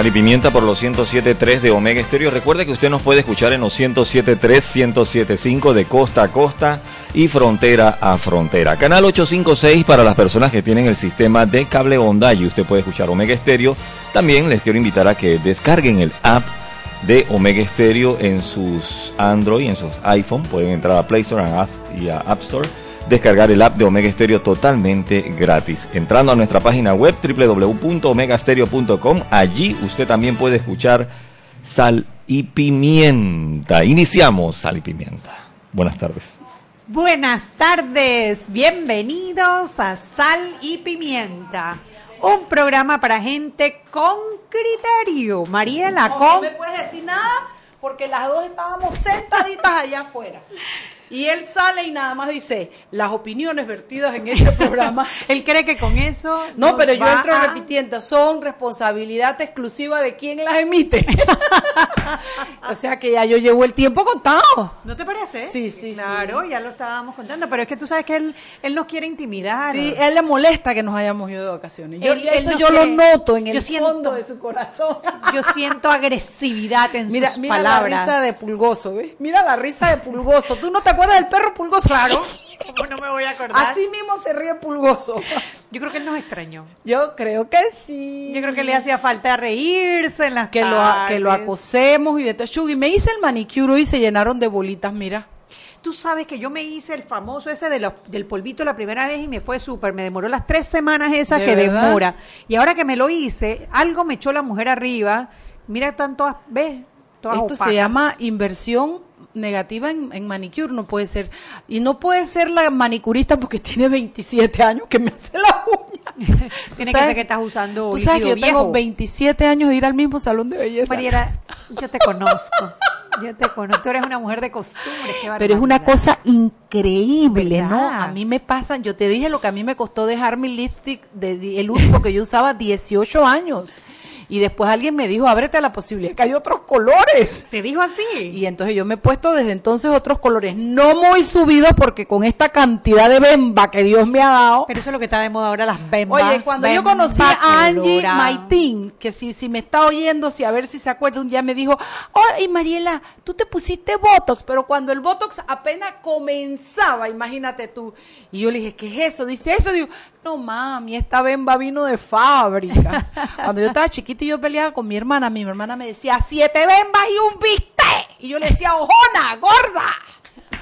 Sal y Pimienta por los 107.3 de Omega Estéreo. Recuerde que usted nos puede escuchar en los 107.3, 107.5 de costa a costa y frontera a frontera. Canal 856 para las personas que tienen el sistema de cable onda y usted puede escuchar Omega Estéreo. También les quiero invitar a que descarguen el app de Omega Estéreo en sus Android, en sus iPhone. Pueden entrar a Play Store y a App Store descargar el app de Omega Stereo totalmente gratis. Entrando a nuestra página web www.omegastereo.com, allí usted también puede escuchar Sal y Pimienta. Iniciamos Sal y Pimienta. Buenas tardes. Buenas tardes, bienvenidos a Sal y Pimienta, un programa para gente con criterio. Mariela, no, con... no me puedes decir nada porque las dos estábamos sentaditas allá afuera. Y él sale y nada más dice, las opiniones vertidas en este programa. él cree que con eso... No, pero yo entro repitiendo, son responsabilidad exclusiva de quien las emite. o sea que ya yo llevo el tiempo contado. ¿No te parece? Sí, sí, Claro, ya lo estábamos contando, pero es que tú sabes que él, él nos quiere intimidar. Sí, él le molesta que nos hayamos ido de vacaciones. Yo, eso yo lo noto en el fondo de su corazón. yo siento agresividad en mira, sus mira palabras. Mira la risa de Pulgoso, ¿ves? Mira la risa de Pulgoso. ¿Tú no te acuerdas del perro Pulgoso? Claro. ¿Cómo no me voy a acordar? Así mismo se ríe Pulgoso. Yo creo que él nos extrañó. Yo creo que sí. Yo creo que le hacía falta reírse en las que tardes. lo que lo acosemos y de todo. Chugi, me hice el manicure y se llenaron de bolitas, mira. Tú sabes que yo me hice el famoso ese de lo, del polvito la primera vez y me fue súper. Me demoró las tres semanas esas ¿De que verdad? demora. Y ahora que me lo hice, algo me echó la mujer arriba. Mira, están todas, ¿ves? Todas Esto opacas. se llama inversión negativa en, en manicure, no puede ser. Y no puede ser la manicurista porque tiene 27 años que me hace la uña. Tiene que ser que estás usando Tú sabes que yo tengo viejo. 27 años de ir al mismo salón de belleza. Mariela, yo te conozco. Yo te conozco. Tú eres una mujer de costumbres. Pero es una cosa increíble, ¿no? A mí me pasan, yo te dije lo que a mí me costó dejar mi lipstick, de, el único que yo usaba 18 años. Y después alguien me dijo, ábrete la posibilidad que hay otros colores. ¿Te dijo así? Y entonces yo me he puesto desde entonces otros colores, no muy subidos porque con esta cantidad de bemba que Dios me ha dado. Pero eso es lo que está de moda ahora, las bembas. Oye, cuando yo conocí a Angie. Maitín, que si, si me está oyendo, si a ver si se acuerda, un día me dijo, ay Mariela, tú te pusiste Botox, pero cuando el Botox apenas comenzaba, imagínate tú. Y yo le dije, ¿qué es eso? Dice eso, digo, no mami, esta bemba vino de fábrica. cuando yo estaba chiquita y yo peleaba con mi hermana, mi hermana me decía, siete bembas y un bistec. Y yo le decía, ojona, gorda.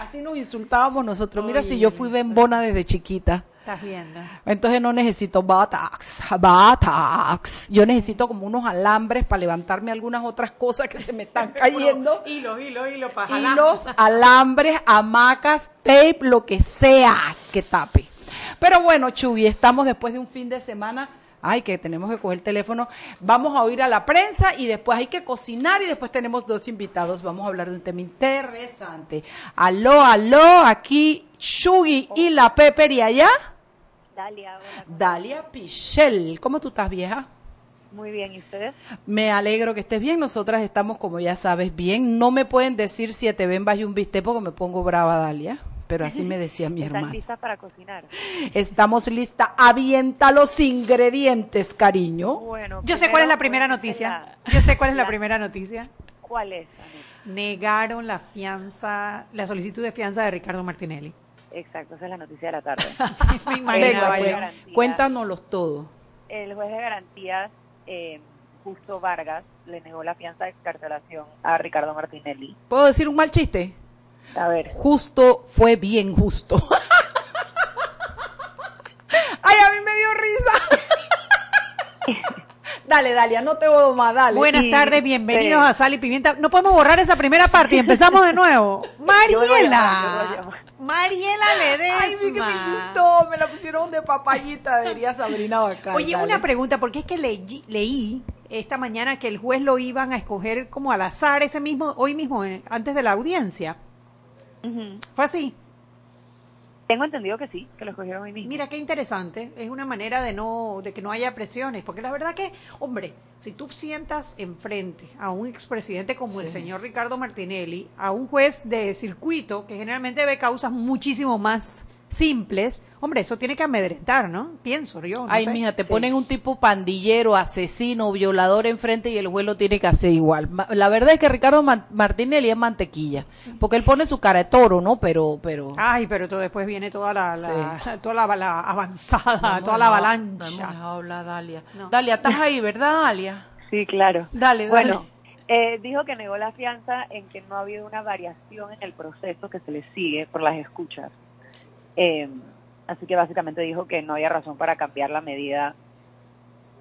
Así nos insultábamos nosotros. Mira si yo fui bembona desde chiquita. Estás viendo. Entonces no necesito Botox, Botox. Yo necesito como unos alambres para levantarme algunas otras cosas que se me están cayendo. Hilo, hilo, hilo, para jalar. Hilos, alambres, hamacas, tape, lo que sea que tape. Pero bueno, Chuy, estamos después de un fin de semana. Ay, que tenemos que coger el teléfono. Vamos a oír a la prensa y después hay que cocinar y después tenemos dos invitados. Vamos a hablar de un tema interesante. Aló, aló, aquí Chugi y la Pepper y allá. Dalia, hola. Dalia Pichel. ¿Cómo tú estás, vieja? Muy bien, ¿y ustedes? Me alegro que estés bien. Nosotras estamos, como ya sabes, bien. No me pueden decir siete bembas y un bistec porque me pongo brava, Dalia. Pero así me decía mi ¿Están hermana. listas para cocinar? Estamos lista. Avienta los ingredientes, cariño. Bueno, Yo sé cuál es la primera noticia. la- Yo sé cuál es la la- primera noticia. ¿Cuál es? Negaron la fianza, la solicitud de fianza de Ricardo Martinelli. Exacto, esa es la noticia de la tarde. Me Venga, imaginaba pues, yo. Garantía. cuéntanoslos todo. El juez de garantías, eh, Justo Vargas, le negó la fianza de excarcelación a Ricardo Martinelli. ¿Puedo decir un mal chiste? A ver, Justo fue bien justo. Ay, a mí me dio risa. dale, Dalia, no te voy más, dale. Buenas Sí, tardes, bienvenidos sí. a Sal y Pimienta. No podemos borrar esa primera parte y empezamos de nuevo. Yo me voy a llamar, yo me voy a Mariela. llamar. Mariela Ledesma. Ay, sí que me gustó, me la pusieron de papayita, diría Sabrina Bacán. Oye, dale. una pregunta, porque es que leí, leí esta mañana que el juez lo iban a escoger como al azar ese mismo, hoy mismo, eh, antes de la audiencia. ¿Fue así? Tengo entendido que sí, que lo escogieron hoy mismo. Mira qué interesante, es una manera de no de que no haya presiones, porque la verdad que, hombre, si tú sientas enfrente a un expresidente como el señor Ricardo Martinelli, a un juez de circuito que generalmente ve causas muchísimo más simples, hombre, eso tiene que amedrentar, ¿no? Pienso yo. no Ay, sé. mija, te ponen un tipo pandillero, asesino, violador enfrente y el juez lo tiene que hacer igual. La verdad es que Ricardo Ma- Martinelli es mantequilla, porque él pone su cara de toro, ¿no? Pero, pero... Ay, pero todo después viene toda la, la- toda la, la avanzada, No toda la No avalancha. dejado hablar, Dalia. No. Dalia, estás ahí, ¿verdad, Dalia? Sí, claro. Dale, dale. Bueno, eh, dijo que negó la fianza en que no ha habido una variación en el proceso que se le sigue por las escuchas. Eh, así que básicamente dijo que no había razón para cambiar la medida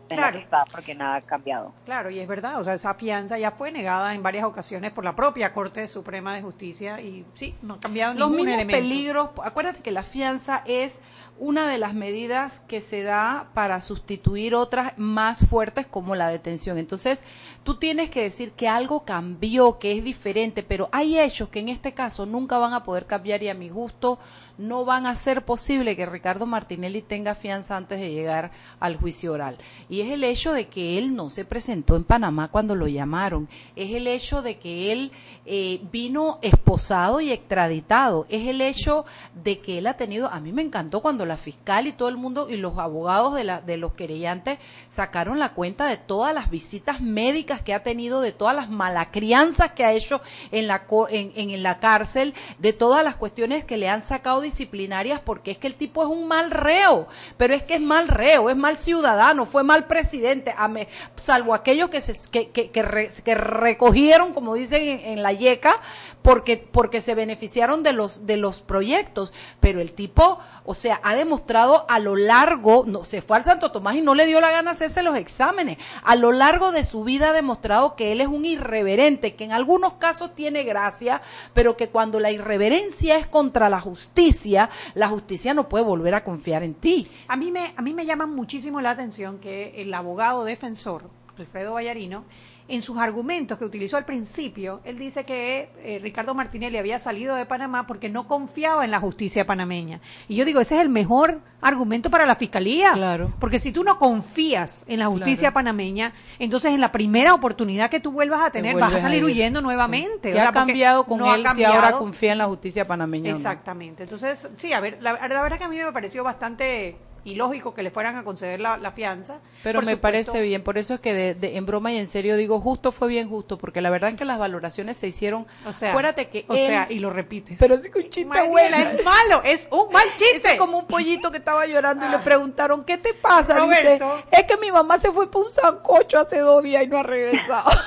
en la Claro. que está porque nada ha cambiado. Claro, y es verdad, o sea, esa fianza ya fue negada en varias ocasiones por la propia Corte Suprema de Justicia y sí, no ha cambiado Los ningún mismos elemento. peligros, acuérdate que la fianza es una de las medidas que se da para sustituir otras más fuertes como la detención. Entonces, tú tienes que decir que algo cambió, que es diferente, pero hay hechos que en este caso nunca van a poder cambiar y a mi gusto no van a ser posible que Ricardo Martinelli tenga fianza antes de llegar al juicio oral. Y es el hecho de que él no se presentó en Panamá cuando lo llamaron. Es el hecho de que él eh, vino esposado y extraditado. Es el hecho de que él ha tenido, a mí me encantó cuando la fiscal y todo el mundo y los abogados de, la, de los querellantes sacaron la cuenta de todas las visitas médicas que ha tenido, de todas las malacrianzas que ha hecho en la, en, en la cárcel, de todas las cuestiones que le han sacado disciplinarias, porque es que el tipo es un mal reo, pero es que es mal reo, es mal ciudadano, fue mal presidente, a me- salvo aquellos que, se, que, que, que que recogieron, como dicen en, en la YECA, porque, porque se beneficiaron de los, de los proyectos, pero el tipo, o sea, ha demostrado a lo largo, no, se fue al Santo Tomás y no le dio la gana hacerse los exámenes, a lo largo de su vida ha demostrado que él es un irreverente, que en algunos casos tiene gracia, pero que cuando la irreverencia es contra la justicia, la justicia no puede volver a confiar en ti. A mí me a mí me llama muchísimo la atención que el abogado defensor Alfredo Vallarino en sus argumentos que utilizó al principio, él dice que eh, Ricardo Martinelli había salido de Panamá porque no confiaba en la justicia panameña. Y yo digo, ese es el mejor argumento para la fiscalía. Claro. Porque si tú no confías en la justicia Claro. panameña, entonces en la primera oportunidad que tú vuelvas a tener vas a salir ir. huyendo nuevamente. ¿Qué ha cambiado con no si ahora confía en la justicia panameña? no? Exactamente. Entonces, sí, a ver, la, la verdad que a mí me pareció bastante ilógico que le fueran a conceder la, la fianza. Pero Por me supuesto, parece bien, por eso es que de, de- en broma y en serio digo, justo fue bien justo, porque la verdad es que las valoraciones se hicieron, O sea, acuérdate que o él- sea, y lo repites. pero sí que un chiste bueno. es malo, es un mal chiste. Es como un pollito que estaba llorando y le preguntaron, ¿qué te pasa? Roberto. Dice, es que mi mamá se fue por un sancocho hace dos días y no ha regresado.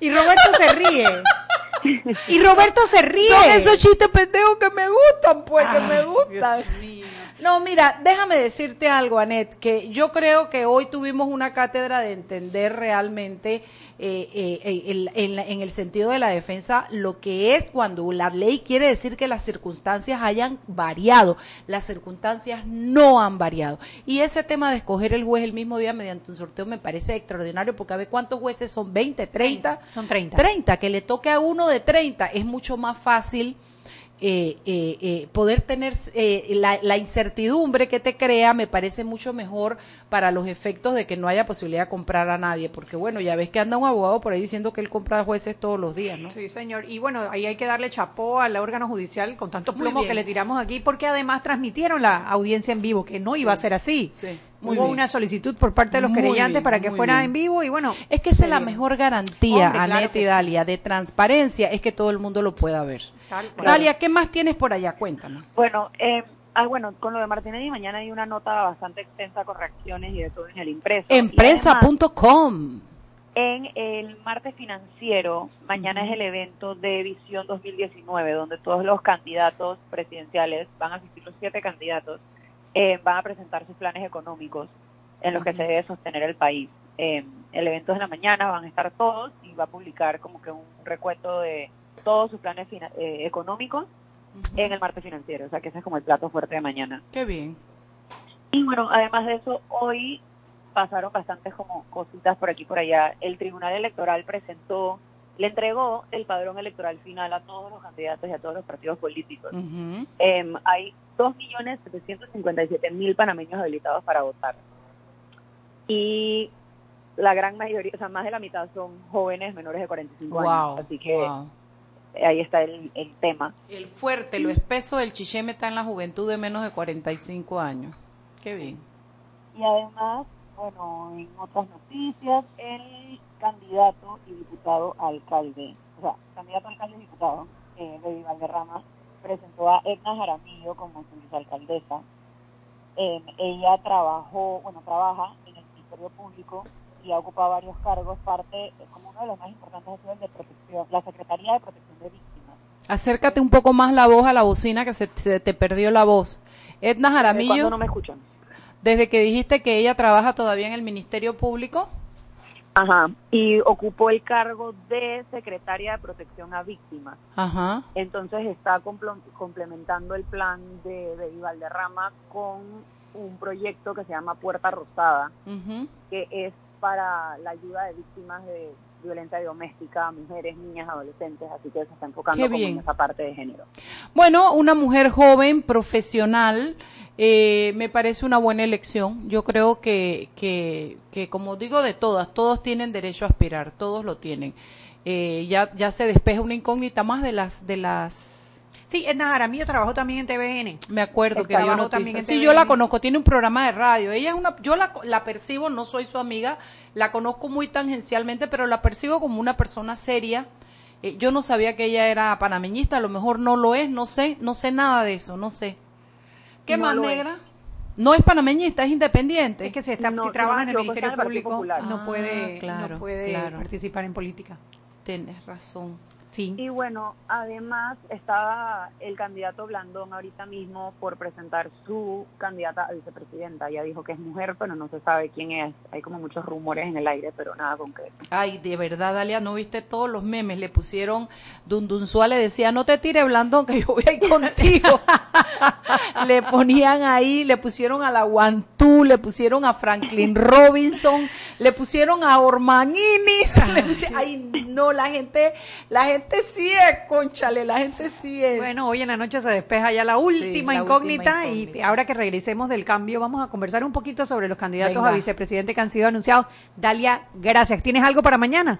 Y Roberto se ríe. Y Roberto se ríe. Son esos chistes pendejos que me gustan, pues, que me gustan. Dios mío. No, mira, déjame decirte algo, Anet, que yo creo que hoy tuvimos una cátedra de entender realmente eh, eh, eh, el- en, en el sentido de la defensa lo que es cuando la ley quiere decir que las circunstancias hayan variado. Las circunstancias no han variado. Y ese tema de escoger el juez el mismo día mediante un sorteo me parece extraordinario porque a ver cuántos jueces son, 20, 30. Son 30. 30, que le toque a uno de 30 es mucho más fácil eh, eh, eh, poder tener eh, la, la incertidumbre que te crea me parece mucho mejor para los efectos de que no haya posibilidad de comprar a nadie, porque bueno, ya ves que anda un abogado por ahí diciendo que él compra jueces todos los días, ¿no? Sí, señor. Y bueno, ahí hay que darle chapó al órgano judicial con tanto plomo que le tiramos aquí, porque además transmitieron la audiencia en vivo, que no iba a ser así. Sí, muy Hubo bien. una solicitud por parte de los Muy querellantes bien, para que fuera bien. en vivo y bueno. Es que esa es la se- mejor garantía, Hombre, claro Anet que y sí. Dalia, de transparencia, es que todo el mundo lo pueda ver. Cual. Dalia, ¿qué más tienes por allá? Cuéntanos. Bueno, eh, ah, bueno, con lo de Martínez y mañana hay una nota bastante extensa con reacciones y de todo en el impreso. Empresa.com. En el martes financiero, mañana es el evento de Visión 2019, donde todos los candidatos presidenciales, van a asistir los siete candidatos, eh, van a presentar sus planes económicos en los que se debe sostener el país. Eh, el evento es en la mañana, van a estar todos y va a publicar como que un recuento de todos sus planes eh, económicos en el martes financiero, o sea que ese es como el plato fuerte de mañana. Qué bien. Y bueno, además de eso, hoy pasaron bastantes como cositas por aquí por allá. El Tribunal Electoral presentó, le entregó el padrón electoral final a todos los candidatos y a todos los partidos políticos. Ujú. Em, hay 2.757.000 panameños habilitados para votar. Y la gran mayoría, o sea, más de la mitad son jóvenes menores de 45 Wow, años. Así que wow. ahí está el, el tema. El fuerte, lo espeso del chicheme está en la juventud de menos de 45 años. Qué bien. Y además, bueno, en otras noticias, el candidato y diputado alcalde, o sea, candidato a alcalde y diputado eh, de Valderrama, presentó a Edna Jaramillo como su vicealcaldesa. Eh, ella trabajó, bueno, trabaja en el Ministerio Público y ha ocupado varios cargos, parte, eh, como uno de los más importantes, ha sido el de protección, la Secretaría de Protección de Víctimas. Acércate un poco más la voz a la bocina que se, se te perdió la voz. Edna Jaramillo, ¿Cuándo no me escuchan? desde que dijiste que ella trabaja todavía en el Ministerio Público, Ajá, y ocupó el cargo de Secretaria de Protección a Víctimas. ajá, Entonces está complementando el plan de, de Valderrama con un proyecto que se llama Puerta Rosada, que es para la ayuda de víctimas de violencia doméstica, mujeres, niñas, adolescentes, así que se está enfocando como en esa parte de género. Bueno, una mujer joven, profesional, eh, me parece una buena elección. Yo creo que, que, que, como digo de todas, todos tienen derecho a aspirar, todos lo tienen. Eh, ya, ya se despeja una incógnita más de las, de las, Sí, Edna Jaramillo trabajó también en TVN. me acuerdo que dio Trabajó también en Sí, yo la conozco, tiene un programa de radio. Ella es una, yo la, la percibo, no soy su amiga, la conozco muy tangencialmente, pero la percibo como una persona seria. Eh, yo no sabía que ella era panameñista, a lo mejor no lo es, no sé, no sé nada de eso, no sé. ¿Qué No más, es. negra? No es panameñista, es independiente. Es que si, está, No, si trabaja no en el Ministerio Público, Popular. no Ah, puede, claro, no puede claro. participar en política. Tienes razón. Sí. Y bueno, además estaba el candidato Blandón ahorita mismo por presentar su candidata a vicepresidenta. Ella dijo que es mujer, pero no se sabe quién es. Hay como muchos rumores en el aire, pero nada concreto. Ay, de verdad, Dalia, ¿no viste todos los memes? Le pusieron, Dundunzua le decía, no te tires, Blandón, que yo voy a ir contigo. le ponían ahí, le pusieron a la Guantú, le pusieron a Franklin Robinson, le pusieron a pusi- Ay, no, la gente, la gente sí es, conchale, la gente sí es. Bueno, hoy en la noche se despeja ya la última, la incógnita, última y ahora que regresemos del cambio vamos a conversar un poquito sobre los candidatos Venga. a vicepresidente que han sido anunciados. Dalia, gracias. ¿Tienes algo para mañana?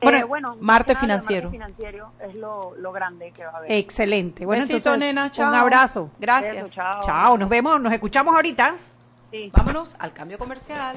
Bueno, eh, bueno martes financiero. martes financiero es lo, lo grande que va a haber. Excelente. Bueno, Besito, entonces, nena, chao. un abrazo. Gracias. Chao, nos vemos, nos escuchamos ahorita. Sí. Vámonos al cambio comercial.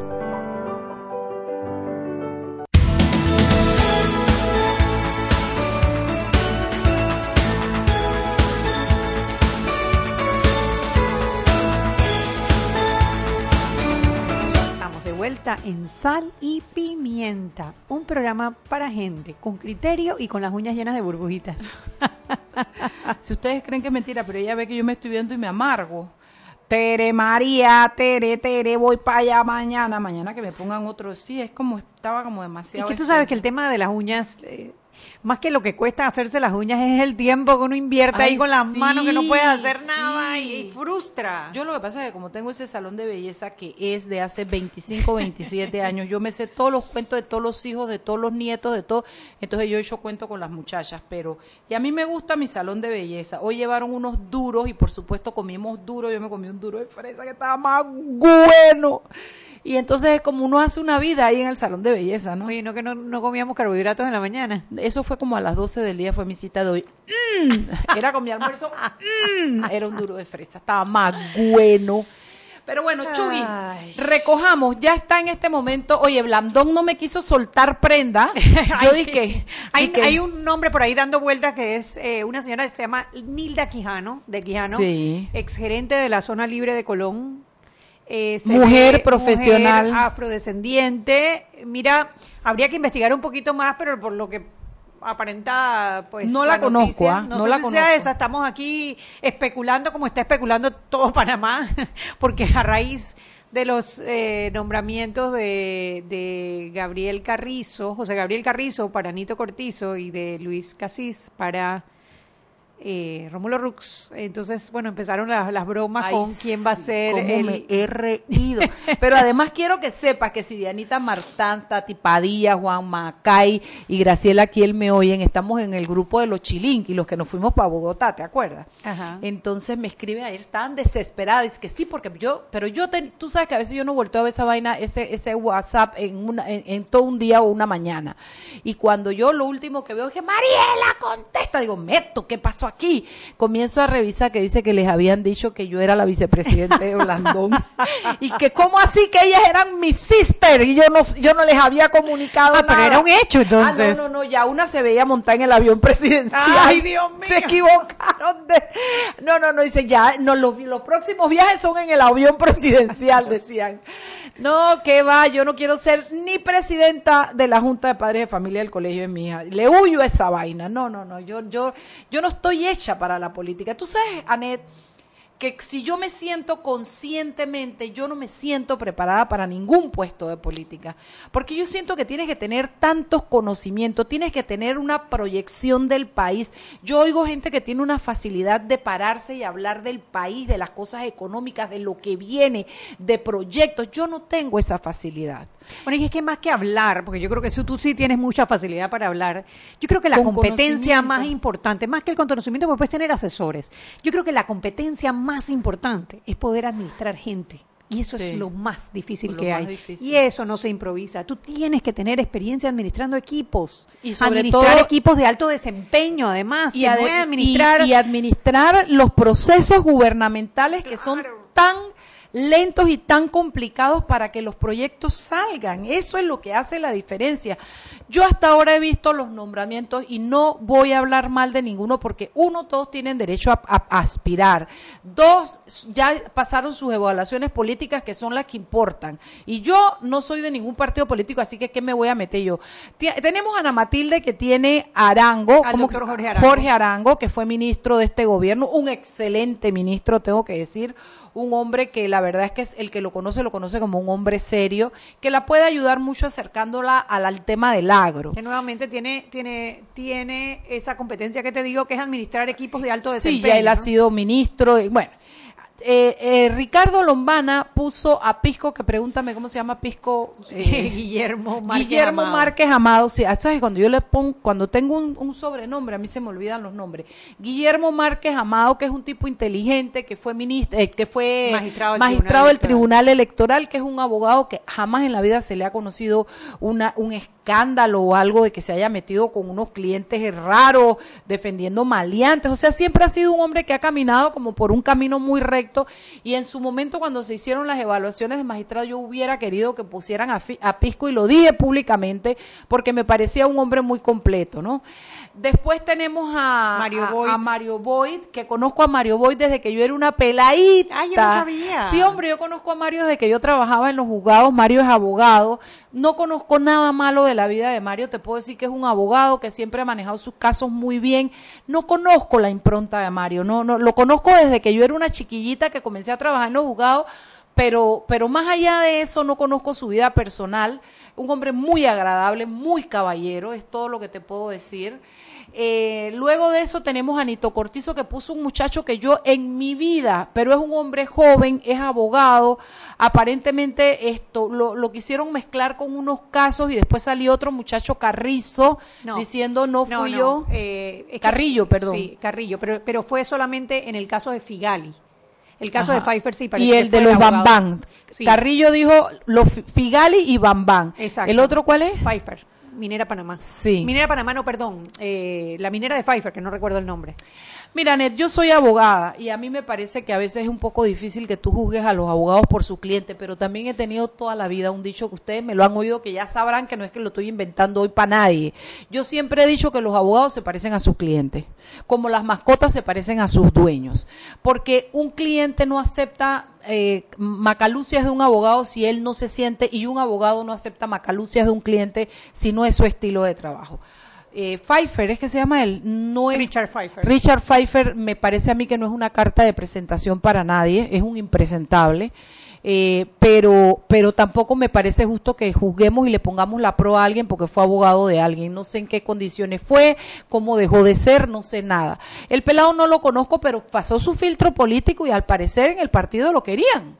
Sal y Pimienta, un programa para gente con criterio y con las uñas llenas de burbujitas. Si ustedes creen que es mentira, pero ella ve que yo me estoy viendo y me amargo. Tere María, Tere, Tere, voy para allá mañana. Mañana que me pongan otro. Sí, es como, estaba como Y demasiado. que tú sabes que el tema de las uñas, eh, más que lo que cuesta hacerse las uñas es el tiempo que uno invierte ahí con las manos que no puedes hacer nada y, frustra. Yo lo que pasa es que como tengo ese salón de belleza que es de hace 25, 27 años, yo me sé todos los cuentos de todos los hijos, de todos los nietos, de todo. Entonces yo he hecho cuento con las muchachas, pero y a mí me gusta mi salón de belleza. Hoy llevaron unos duros y por supuesto comimos duro, yo me comí un duro de fresa que estaba más bueno. Y entonces es como uno hace una vida ahí en el salón de belleza, ¿no? Oye, no que no, no comíamos carbohidratos en la mañana. Eso fue como a las 12 del día, fue mi cita de hoy. Mm, era con mi almuerzo. mm, era un duro de fresa, estaba más bueno. Pero bueno, Chugui, Ay. recojamos, ya está en este momento. Oye, Blandón no me quiso soltar prenda. Yo Hay- dije, hay, dije, hay un nombre por ahí dando vueltas que es eh, una señora que se llama Nilda Quijano, de Quijano, Sí. exgerente de la zona libre de Colón. Eh, se Mujer ve profesional. mujer afrodescendiente. Mira, habría que investigar un poquito más, pero por lo que aparenta pues No la conozco, noticia, ¿ah? no, No sé la si sea conozco. esa estamos aquí especulando como está especulando todo Panamá porque a raíz de los eh, nombramientos de, de Gabriel Carrizo, José Gabriel Carrizo para Nito Cortizo y de Luis Casís para eh, Rómulo Rux. Entonces, bueno, empezaron las, las bromas Ay, con quién va a ser cómo el... me he reído. Pero además quiero que sepas que si Dianita Martán, Tati Padilla, Juan Macay y Graciela Kiel me oyen, estamos en el grupo de los Chilinqui, los que nos fuimos para Bogotá, ¿te acuerdas? Ajá. Entonces me escriben ayer, estaban desesperadas, es que sí, porque yo, pero yo, ten- tú sabes que a veces yo no volteo a ver esa vaina, ese, ese WhatsApp en, una, en, en todo un día o una mañana. Y cuando yo lo último que veo es que Mariela contesta, digo, Meto, ¿qué pasó aquí? Comienzo a revisar que dice que les habían dicho que yo era la vicepresidenta de Blandón y que cómo así que ellas eran mis sister y yo no, yo no les había comunicado Ah, pero nada. era un hecho, entonces. Ah, no, no, no, ya una se veía montada en el avión presidencial. Ay, Dios mío. Se equivocaron de... No, no, no, dice ya, no, los, los próximos viajes son en el avión presidencial, decían. No, que va, yo no quiero ser ni presidenta de la Junta de Padres de Familia del colegio de mi. Le huyo a esa vaina. No, no, no, yo, yo, yo no estoy hecha para la política. Tú sabes, Anet, que si yo me siento conscientemente, yo no me siento preparada para ningún puesto de política, porque yo siento que tienes que tener tantos conocimientos, tienes que tener una proyección del país. Yo oigo gente que tiene una facilidad de pararse y hablar del país, de las cosas económicas, de lo que viene, de proyectos. Yo no tengo esa facilidad. Bueno, y es que más que hablar, porque yo creo que si tú sí tienes mucha facilidad para hablar, yo creo que la Con competencia más importante, más que el conocimiento, pues puedes tener asesores. Yo creo que la competencia más importante es poder administrar gente. Y eso Sí. es lo más difícil Lo que más hay. difícil. Y eso no se improvisa. Tú tienes que tener experiencia administrando equipos. Y sobre administrar todo- equipos de alto desempeño, además. es administrar... y- y administrar los procesos gubernamentales que son tan lentos y tan complicados para que los proyectos salgan. Eso es lo que hace la diferencia. Yo hasta ahora he visto los nombramientos y no voy a hablar mal de ninguno porque uno, todos tienen derecho a, a- a aspirar. Dos, ya pasaron sus evaluaciones políticas que son las que importan. Y yo no soy de ningún partido político, así que ¿qué me voy a meter yo? Tenemos a Ana Matilde que tiene Arango, Al ¿cómo que doctor se- Jorge Arango. Jorge Arango, que fue ministro de este gobierno, un excelente ministro, tengo que decir, un hombre que la verdad es que es el que lo conoce, lo conoce como un hombre serio, que la puede ayudar mucho acercándola al, al tema del agro. Que nuevamente tiene, tiene, tiene esa competencia que te digo, que es administrar equipos de alto Sí, desempeño. ya él ha sido ministro, y bueno. Eh, eh, Ricardo Lombana puso a Pisco, que pregúntame cómo se llama Pisco. eh, Guillermo Márquez Guillermo Amado. Márquez Amado, sí, ah, ¿sabes? Cuando yo le pongo, cuando tengo un, un sobrenombre, a mí se me olvidan los nombres. Guillermo Márquez Amado, que es un tipo inteligente, que fue ministro, eh, que fue Magistrado del magistrado del Tribunal Tribunal Electoral, que es un abogado que jamás en la vida se le ha conocido una, un escándalo o algo de que se haya metido con unos clientes raros, defendiendo maleantes. O sea, siempre ha sido un hombre que ha caminado como por un camino muy recto y en su momento cuando se hicieron las evaluaciones de magistrado yo hubiera querido que pusieran a, Pisco y lo dije públicamente porque me parecía un hombre muy completo, ¿no? Después tenemos a Mario a- Boyd. a Mario Boyd, que conozco a Mario Boyd desde que yo era una peladita. Ay, yo no sabía. Sí, hombre, yo conozco a Mario desde que yo trabajaba en los juzgados. Mario es abogado. No conozco nada malo de la vida de Mario. Te puedo decir que es un abogado que siempre ha manejado sus casos muy bien. No conozco la impronta de Mario. No, no, lo conozco desde que yo era una chiquillita que comencé a trabajar en los juzgados. pero, pero más allá de eso no conozco su vida personal. Un hombre muy agradable, muy caballero, es todo lo que te puedo decir. Eh, luego de eso tenemos a Nito Cortizo que puso un muchacho que yo en mi vida, pero es un hombre joven, es abogado, aparentemente esto lo, lo quisieron mezclar con unos casos y después salió otro muchacho Carrizo No. diciendo no No, fui no, yo. eh, es que- Carrillo, perdón. Sí, Carrillo, pero, pero fue solamente en el caso de Figali. El caso Ajá. de Pfeiffer sí parece y que el fue de los. Bambán. Sí. Carrillo dijo los Fi- Figali y Bambán. Exacto. ¿El otro cuál es? Pfeiffer, Minera Panamá. Sí. Minera Panamá, no, perdón. eh, la minera de Pfeiffer, que no recuerdo el nombre. Mira, Net, yo soy abogada y a mí me parece que a veces es un poco difícil que tú juzgues a los abogados por su cliente, pero también he tenido toda la vida un dicho que ustedes me lo han oído, que ya sabrán que no es que lo estoy inventando hoy para nadie. Yo siempre he dicho que los abogados se parecen a sus clientes, como las mascotas se parecen a sus dueños, porque un cliente no acepta eh, macalucias de un abogado si él no se siente y un abogado no acepta macalucias de un cliente si no es su estilo de trabajo. Eh, Pfeiffer, es que se llama él, no es Richard Pfeiffer. Richard Pfeiffer me parece a mí que no es una carta de presentación para nadie, es un impresentable, eh, pero, pero tampoco me parece justo que juzguemos y le pongamos la pro a alguien porque fue abogado de alguien. No sé en qué condiciones fue, cómo dejó de ser, no sé nada. El pelado no lo conozco, pero pasó su filtro político y al parecer en el partido lo querían.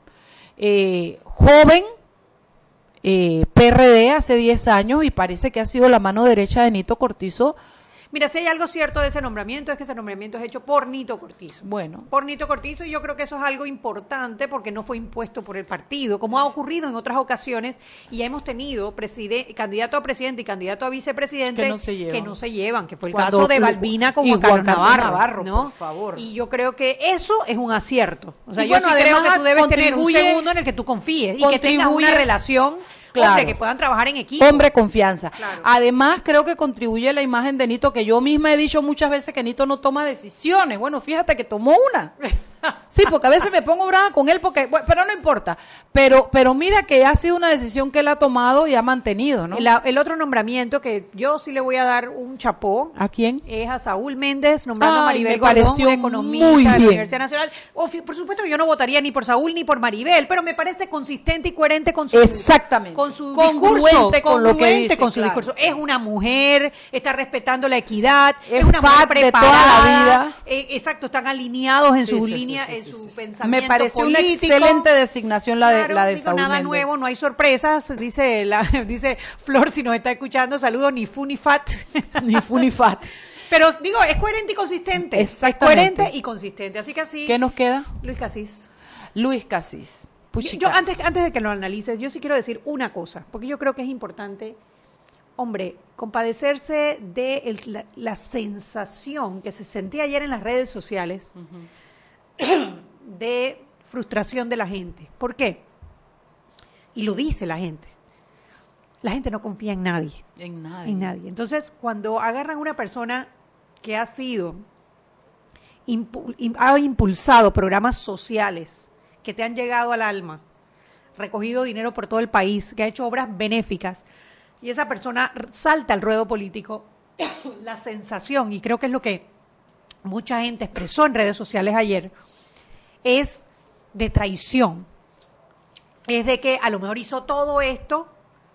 Eh, joven, eh, PRD hace 10 años y parece que ha sido la mano derecha de Nito Cortizo. Mira, si hay algo cierto de ese nombramiento, es que ese nombramiento es hecho por Nito Cortizo. Bueno, Por Nito Cortizo, y yo creo que eso es algo importante porque no fue impuesto por el partido, como ha ocurrido en otras ocasiones, y ya hemos tenido candidato a presidente y candidato a vicepresidente Que no se llevan. que no se llevan, que fue el Cuando- caso de Balbina con Juan Carlos Navarro, Navarro, ¿no? por favor. Y yo creo que eso es un acierto. O sea, Y yo bueno, sí creo que tú debes tener un segundo en el que tú confíes y que tengas una relación, Claro. hombre, que puedan trabajar en equipo. Hombre, confianza. Claro. Además, creo que contribuye la imagen de Nito, que yo misma he dicho muchas veces que Nito no toma decisiones. Bueno, fíjate que tomó una. Sí, porque a veces me pongo brava con él, porque, bueno, pero no importa. Pero, pero mira que ha sido una decisión que él ha tomado y ha mantenido, ¿no? La- el otro nombramiento que yo sí le voy a dar un chapó ¿A quién? es a Saúl Méndez nombrando a Maribel Gordón, economista muy de la. Universidad Nacional. Ofi- Por supuesto que yo no votaría ni por Saúl ni por Maribel, pero me parece consistente y coherente con su Exactamente. con su Congruente discurso, con lo que dice, con su claro. discurso. Es una mujer, está respetando la equidad, es, Es una mujer fat de toda la preparada, vida. eh, exacto, están alineados en Sí, su sí, sí, línea, sí, en su sí. pensamiento Me pareció una excelente designación la de, Claro, la de digo, Saúl nada Méndez. nuevo, no hay sorpresas, dice la, dice Flor si nos está escuchando, saludos ni fu ni fat. Ni fu ni fat. Pero digo, es coherente y consistente. Exactamente. Es coherente y consistente, así que así ¿Qué nos queda? Luis Casís. Luis Casís. Yo, Puchica. yo antes antes de que lo analices, yo sí quiero decir una cosa, porque yo creo que es importante hombre, compadecerse de el- la, la sensación que se sentía ayer en las redes sociales de frustración de la gente. ¿Por qué? Y lo dice la gente. La gente no confía en nadie, En nadie. en nadie. Entonces, cuando agarran a una persona que ha sido, impu- ha impulsado programas sociales que te han llegado al alma, recogido dinero por todo el país, que ha hecho obras benéficas, y esa persona salta al ruedo político, la sensación, y creo que es lo que mucha gente expresó en redes sociales ayer, es de traición. Es de que a lo mejor hizo todo esto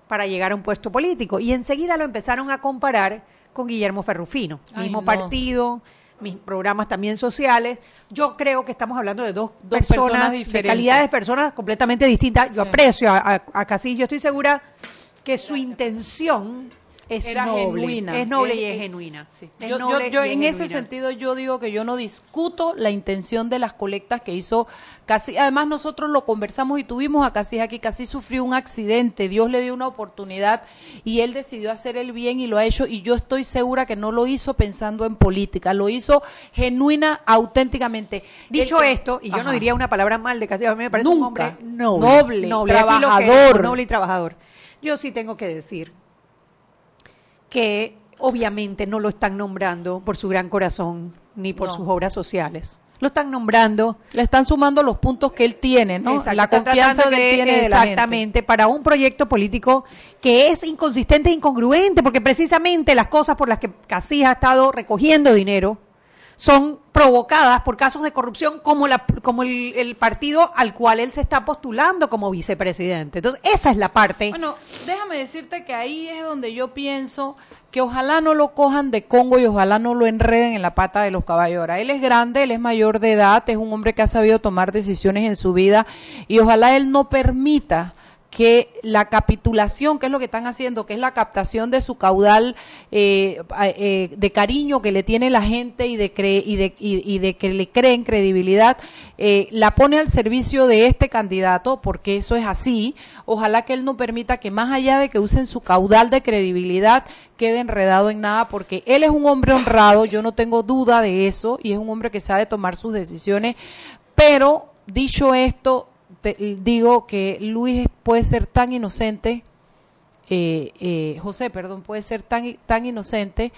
para llegar a un puesto político. Y enseguida lo empezaron a comparar con Guillermo Ferrufino, Ay, mismo no. partido, mis programas también sociales. Yo creo que estamos hablando de dos, Dos personas, personas de calidades de personas completamente distintas. Yo Sí. aprecio a, a, a Casillas, yo estoy segura que su intención es Era noble, genuina. es noble Es- y es es- genuina. Sí. Es Yo, yo- noble yo y en ese genuina. sentido yo digo que yo no discuto la intención de las colectas que hizo casi además nosotros lo conversamos y tuvimos a Casi aquí casi sufrió un accidente Dios le dio una oportunidad y él decidió hacer el bien y lo ha hecho y yo estoy segura que no lo hizo pensando en política lo hizo genuina auténticamente Dicho El- esto, y yo no diría una palabra mal de Casillas, a mí me parece un Nunca. hombre noble, trabajador. noble y trabajador. Yo sí tengo que decir que obviamente no lo están nombrando por su gran corazón ni por No. sus obras sociales. Lo están nombrando le están sumando los puntos que él tiene no Exacto, la confianza que él tiene de la gente. exactamente para un proyecto político que es inconsistente e incongruente porque precisamente las cosas por las que Casillas ha estado recogiendo dinero son provocadas por casos de corrupción como, la, como el, partido al cual él se está postulando como vicepresidente. Entonces, esa es la parte. Bueno, déjame decirte que ahí es donde yo pienso que ojalá no lo cojan de Congo y ojalá no lo enreden en la pata de los caballos. Él es grande, él es mayor de edad, es un hombre que ha sabido tomar decisiones en su vida y ojalá él no permita que la capitulación, que es lo que están haciendo, que es la captación de su caudal eh, eh, de cariño que le tiene la gente y de, y de, y, de que le creen credibilidad, eh, la pone al servicio de este candidato, porque eso es así. Ojalá que él no permita que más allá de que usen su caudal de credibilidad, quede enredado en nada, porque él es un hombre honrado, yo no tengo duda de eso, y es un hombre que sabe tomar sus decisiones, pero dicho esto, digo que Luis puede ser tan inocente, eh, eh, José, perdón, puede ser tan, tan inocente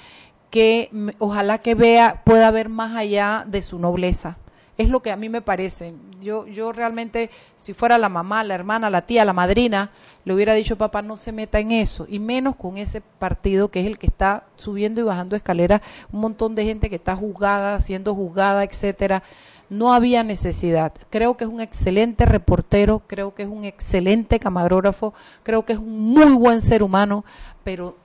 que ojalá que vea, pueda ver más allá de su nobleza. Es lo que a mí me parece. Yo, yo realmente, si fuera la mamá, la hermana, la tía, la madrina, le hubiera dicho, papá, no se meta en eso, y menos con ese partido que es el que está subiendo y bajando escaleras, un montón de gente que está juzgada, siendo juzgada, etcétera no había necesidad. Creo que es un excelente reportero, creo que es un excelente camarógrafo, creo que es un muy buen ser humano, pero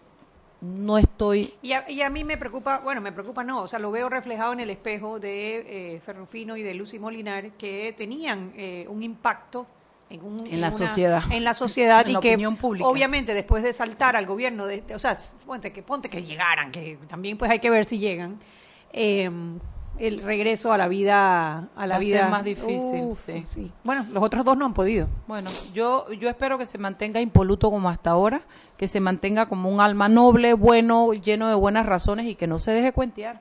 no estoy... Y a, mí me preocupa, bueno, me preocupa no, o sea, lo veo reflejado en el espejo de eh, Ferrufino y de Lucy Molinar, que tenían eh, un impacto en, la sociedad. en la sociedad y que obviamente después de saltar al gobierno de, o sea ponte que ponte que llegaran que también pues hay que ver si llegan. Eh, el regreso a la vida a la vida. más difícil sí. bueno los otros dos no han podido. Bueno yo yo espero que se mantenga impoluto como hasta ahora que se mantenga como un alma noble bueno lleno de buenas razones y que no se deje cuentear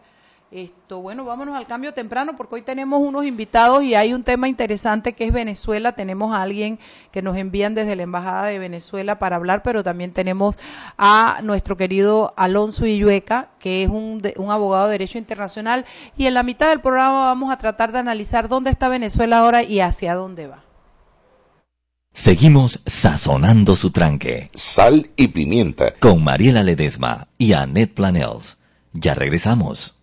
esto, bueno, vámonos al cambio temprano porque hoy tenemos unos invitados y hay un tema interesante que es Venezuela. Tenemos a alguien que nos envían desde la Embajada de Venezuela para hablar, pero también tenemos a nuestro querido Alonso Illueca, que es un, un abogado de Derecho Internacional. Y en la mitad del programa vamos a tratar de analizar dónde está Venezuela ahora y hacia dónde va. Seguimos sazonando su tranque. Sal y pimienta. Con Mariela Ledesma y Annette Planels. Ya regresamos.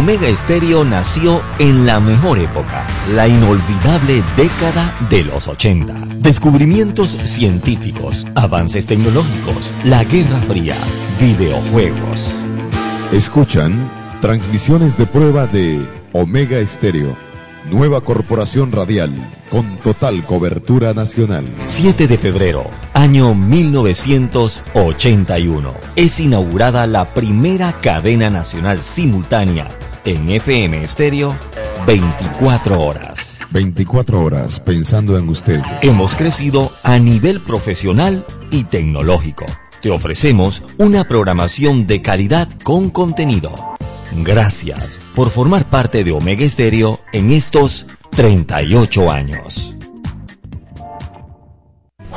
Omega Estéreo nació en la mejor época, la inolvidable década de los 80. Descubrimientos científicos, avances tecnológicos, la Guerra Fría, videojuegos. Escuchan transmisiones de prueba de Omega Estéreo, nueva corporación radial con total cobertura nacional. 7 de febrero, año 1981. Es inaugurada la primera cadena nacional simultánea en FM Estéreo 24 horas. 24 horas pensando en usted. Hemos crecido a nivel profesional y tecnológico. Te ofrecemos una programación de calidad con contenido. Gracias por formar parte de Omega Estéreo en estos 38 años.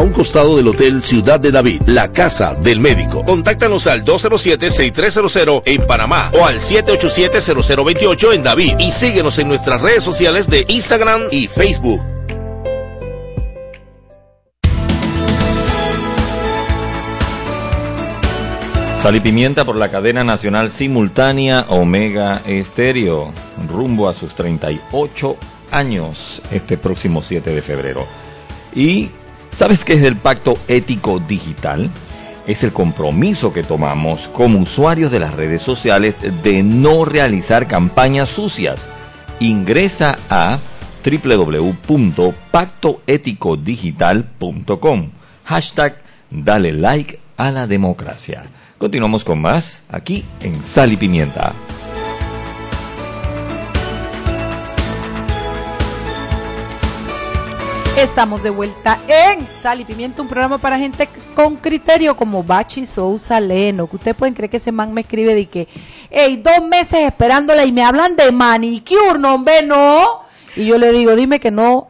a un costado del Hotel Ciudad de David, la casa del médico. Contáctanos al 207-6300 en Panamá o al 787-0028 en David y síguenos en nuestras redes sociales de Instagram y Facebook. Sal y pimienta por la cadena nacional simultánea Omega Estéreo, rumbo a sus 38 años este próximo 7 de febrero. Y sabes qué es el pacto ético digital? Es el compromiso que tomamos como usuarios de las redes sociales de no realizar campañas sucias. Ingresa a www.pactoeticodigital.com. Hashtag dale like a la democracia. Continuamos con más aquí en Sal y Pimienta. Estamos de vuelta en Sal y Pimienta, un programa para gente con criterio como Bachi Sousa Leno, que ustedes pueden creer que ese man me escribe de que, hey, dos meses esperándola y me hablan de manicure, no, hombre, no. Y yo le digo, dime que no,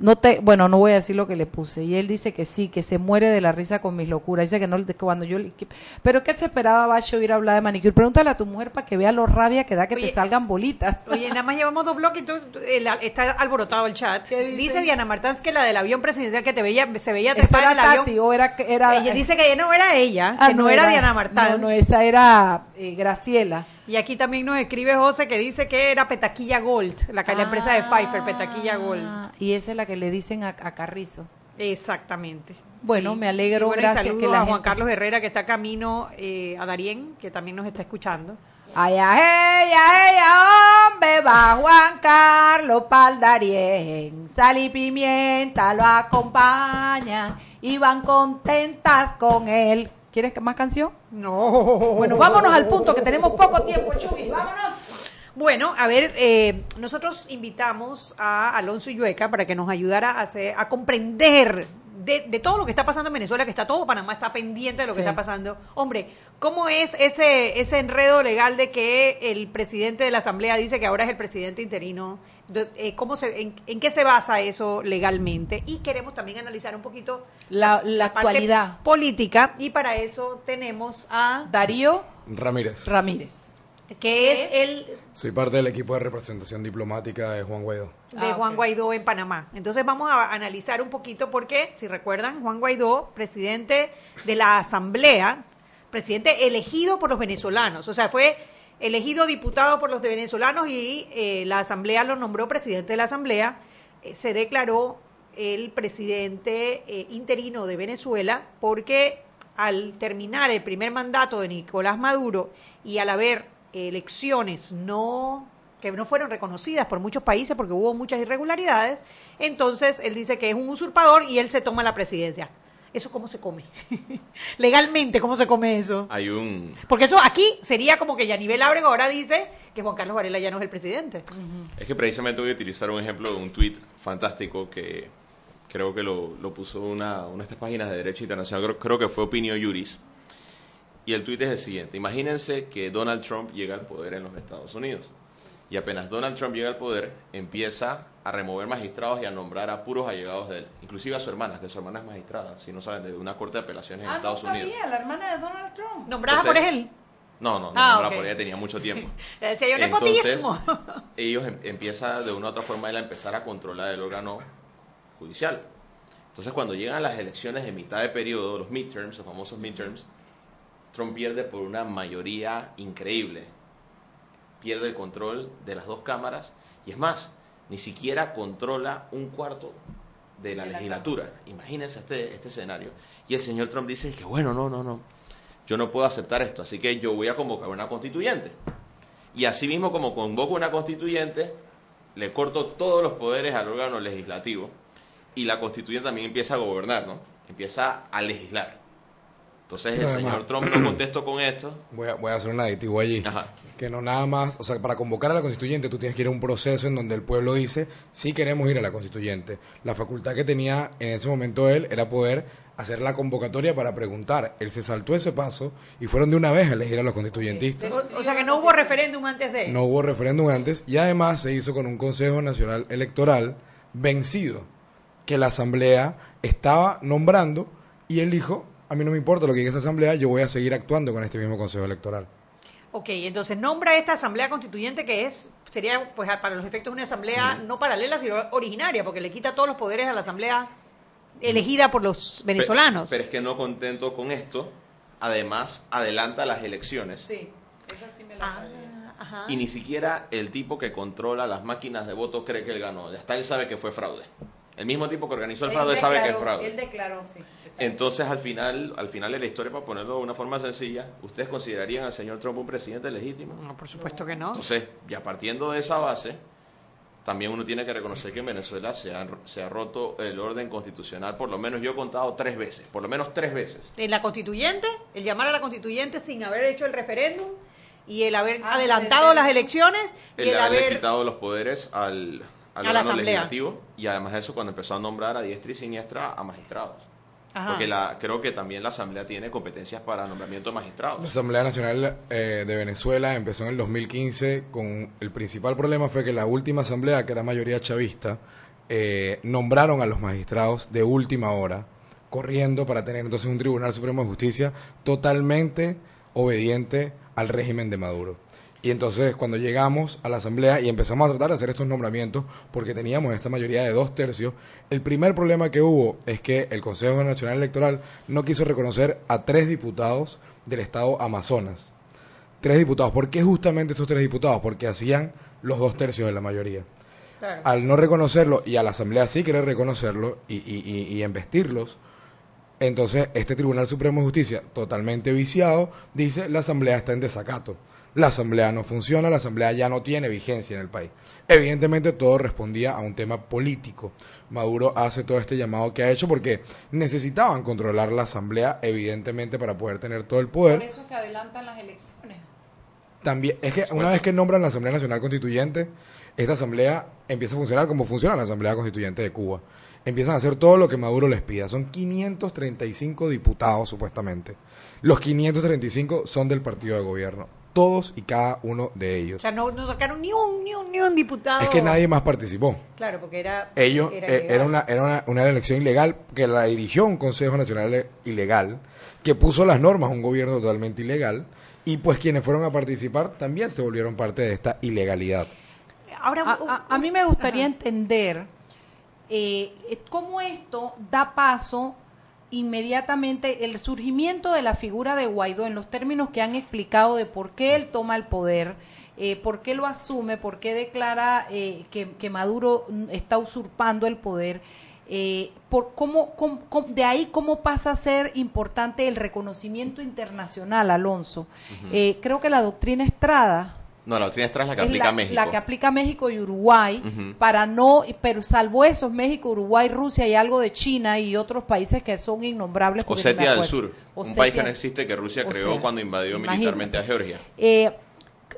no te, bueno, no voy a decir lo que le puse. Y él dice que sí, que se muere de la risa con mis locuras. Dice que no, que cuando yo, le- que- pero ¿qué se esperaba Bachi oír hablar de manicure? Pregúntale a tu mujer para que vea lo rabia que da que te salgan bolitas. Oye, nada más llevamos dos bloques y tú- el- está alborotado el chat. Dice? Diana Martans que la del avión presidencial que te veía, se veía Esa trepada era el avión. Tati, o era, era Ella dice que no era ella, Ah, que no, era, Diana Martans. No, no, esa era eh, Graciela. Y aquí también nos escribe José que dice que era Petaquilla Gold, la, la empresa de Pfeiffer, Petaquilla Gold. Ah, y esa es la que le dicen a, a Carrizo. Exactamente. Bueno, me alegro, bueno, gracias que la a Juan gente- Carlos Herrera que está camino eh, a Darien, que también nos está escuchando. Ay, ay, ay, ay, hombre, va Juan Carlos Paldarien, sal y pimienta lo acompañan y van contentas con él. ¿Quieres más canción? No. Bueno, vámonos al punto que tenemos poco tiempo, Chuy, vámonos. Bueno, a ver, eh, nosotros invitamos a Alonso Illueca para que nos ayudara a, hacer- a comprender de, de todo lo que está pasando en Venezuela, que está todo Panamá está pendiente de lo que Sí. está pasando. Hombre, ¿cómo es ese, ese enredo legal de que el presidente de la Asamblea dice que ahora es el presidente interino? De- eh, ¿cómo se, en, en qué se basa eso legalmente? Y queremos también analizar un poquito La, actualidad. política y para eso tenemos a Darío Ramírez. Ramírez. Que es el Soy parte del equipo de representación diplomática de Juan Guaidó. de Ah, Juan. Guaidó en Panamá. Entonces vamos a analizar un poquito porque, si recuerdan, Juan Guaidó, presidente de la Asamblea, presidente elegido por los venezolanos, o sea, fue elegido diputado por los de venezolanos y eh, la Asamblea lo nombró presidente de la Asamblea, eh, se declaró el presidente eh, interino de Venezuela porque al terminar el primer mandato de Nicolás Maduro y al haber elecciones no que no fueron reconocidas por muchos países porque hubo muchas irregularidades, entonces él dice que es un usurpador y él se toma la presidencia. ¿Eso cómo se come? Legalmente, ¿cómo se come eso? Hay un, Porque eso aquí sería como que Yanivel Ábrego ahora dice que Juan Carlos Varela ya no es el presidente. Es que precisamente voy a utilizar un ejemplo de un tweet fantástico que creo que lo, lo puso una, una de estas páginas de Derecho Internacional, creo, creo que fue Opinio Juris. Y el tweet es el siguiente, imagínense que Donald Trump llega al poder en los Estados Unidos. Y apenas Donald Trump llega al poder, empieza a remover magistrados y a nombrar a puros allegados de él, inclusive a su hermana, que su hermana es magistrada, si no saben, de una corte de apelaciones en Ah, no Estados Unidos. sabía, la hermana de Donald Trump. ¿Nombrada por Entonces- él? No, no, no, Ah, nombrada ok. por ella tenía mucho tiempo. Le decía yo Entonces, nepotismo. ellos em- empieza de una u otra forma él a empezar a controlar el órgano judicial. Entonces, cuando llegan las elecciones de mitad de periodo, los midterms, los famosos midterms, Trump pierde por una mayoría increíble. Pierde el control de las dos cámaras y es más, ni siquiera controla un cuarto de la legislatura. Imagínense este, este escenario. Y el señor Trump dice que bueno, no, no, no, yo no puedo aceptar esto, así que yo voy a convocar una constituyente. Y así mismo como convoco una constituyente, le corto todos los poderes al órgano legislativo y la constituyente también empieza a gobernar, ¿no? Empieza a legislar. Entonces el No, además- señor Trump no contestó con esto. Voy a, voy a hacer un aditivo allí. Ajá. Que no nada más, o sea, para convocar a la constituyente tú tienes que ir a un proceso en donde el pueblo dice, sí queremos ir a la constituyente. La facultad que tenía en ese momento él era poder hacer la convocatoria para preguntar. Él se saltó ese paso y fueron de una vez a elegir a los constituyentistas. O, o sea que no hubo referéndum antes de. No hubo referéndum antes y además se hizo con un Consejo Nacional Electoral vencido, que la Asamblea estaba nombrando y él dijo, a mí no me importa lo que diga esa Asamblea, yo voy a seguir actuando con este mismo Consejo Electoral. Ok, entonces nombra esta asamblea constituyente que es sería pues para los efectos una asamblea no paralela sino originaria porque le quita todos los poderes a la asamblea elegida por los venezolanos. Pero, pero es que no contento con esto, además adelanta las elecciones. Sí, esa sí me la sabía. Ajá. Y ni siquiera el tipo que controla las máquinas de voto cree que él ganó. Hasta él sabe que fue fraude. El mismo tipo que organizó el Él fraude sabe que es fraude. Él declaró, sí. Entonces, al final, al final de la historia, para ponerlo de una forma sencilla, ¿ustedes considerarían al señor Trump un presidente legítimo? No, por supuesto que no. Entonces, ya partiendo de esa base, también uno tiene que reconocer que en Venezuela se, han- se ha roto el orden constitucional, por lo menos yo he contado tres veces, por lo menos tres veces. En la constituyente, el llamar a la constituyente sin haber hecho el referéndum y el haber Ah, adelantado las elecciones y El haber... quitado los poderes al, al A la órgano Asamblea. legislativo y además de eso cuando empezó a nombrar a diestra y siniestra a magistrados. Ajá. Porque la, creo que también la Asamblea tiene competencias para nombramiento de magistrados. La Asamblea Nacional eh, de Venezuela empezó en el 2015 con el principal problema fue que la última asamblea, que era mayoría chavista, eh, nombraron a los magistrados de última hora, corriendo para tener entonces un Tribunal Supremo de Justicia totalmente obediente al régimen de Maduro. Y entonces cuando llegamos a la asamblea y empezamos a tratar de hacer estos nombramientos, porque teníamos esta mayoría de dos tercios, el primer problema que hubo es que el Consejo Nacional Electoral no quiso reconocer a tres diputados del estado Amazonas. Tres diputados. ¿Por qué justamente esos tres diputados? Porque hacían los dos tercios de la mayoría. Al no reconocerlo y a la asamblea sí querer reconocerlo y, y, y, y embestirlos, entonces este Tribunal Supremo de Justicia, totalmente viciado, dice la asamblea está en desacato. La asamblea no funciona, la asamblea ya no tiene vigencia en el país. Evidentemente todo respondía a un tema político. Maduro hace todo este llamado que ha hecho porque necesitaban controlar la asamblea, evidentemente, para poder tener todo el poder. Por eso es que adelantan las elecciones. También, es que una vez que nombran la Asamblea Nacional Constituyente, esta asamblea empieza a funcionar como funciona la Asamblea Constituyente de Cuba. Empiezan a hacer todo lo que Maduro les pida. Son 535 diputados, supuestamente. Los 535 son del partido de gobierno. Todos y cada uno de O ellos. sea, no, no sacaron ni un, ni un, ni un diputado. Es que nadie más participó. Claro, porque era... Ellos, era eh, era, una, era una, una elección ilegal que la dirigió un Consejo Nacional ilegal, que puso las normas, un gobierno totalmente ilegal, y pues quienes fueron a participar también se volvieron parte de esta ilegalidad. Ahora, A, a- a mí me gustaría entender eh, cómo esto da paso inmediatamente el surgimiento de la figura de Guaidó en los términos que han explicado de por qué él toma el poder, eh, por qué lo asume, por qué declara eh, que, que Maduro está usurpando el poder. eh, por cómo, cómo- cómo- de ahí cómo pasa a ser importante el reconocimiento internacional, Alonso. Eh, creo que la doctrina Estrada, No, la doctrina Estrada es la que es aplica la, México. la que aplica México y Uruguay para no pero salvo esos México Uruguay Rusia y algo de China y otros países que son innombrables Osetia del. Sur, un país que no existe que Rusia O creó sea, cuando invadió imagínate. militarmente a Georgia. Eh,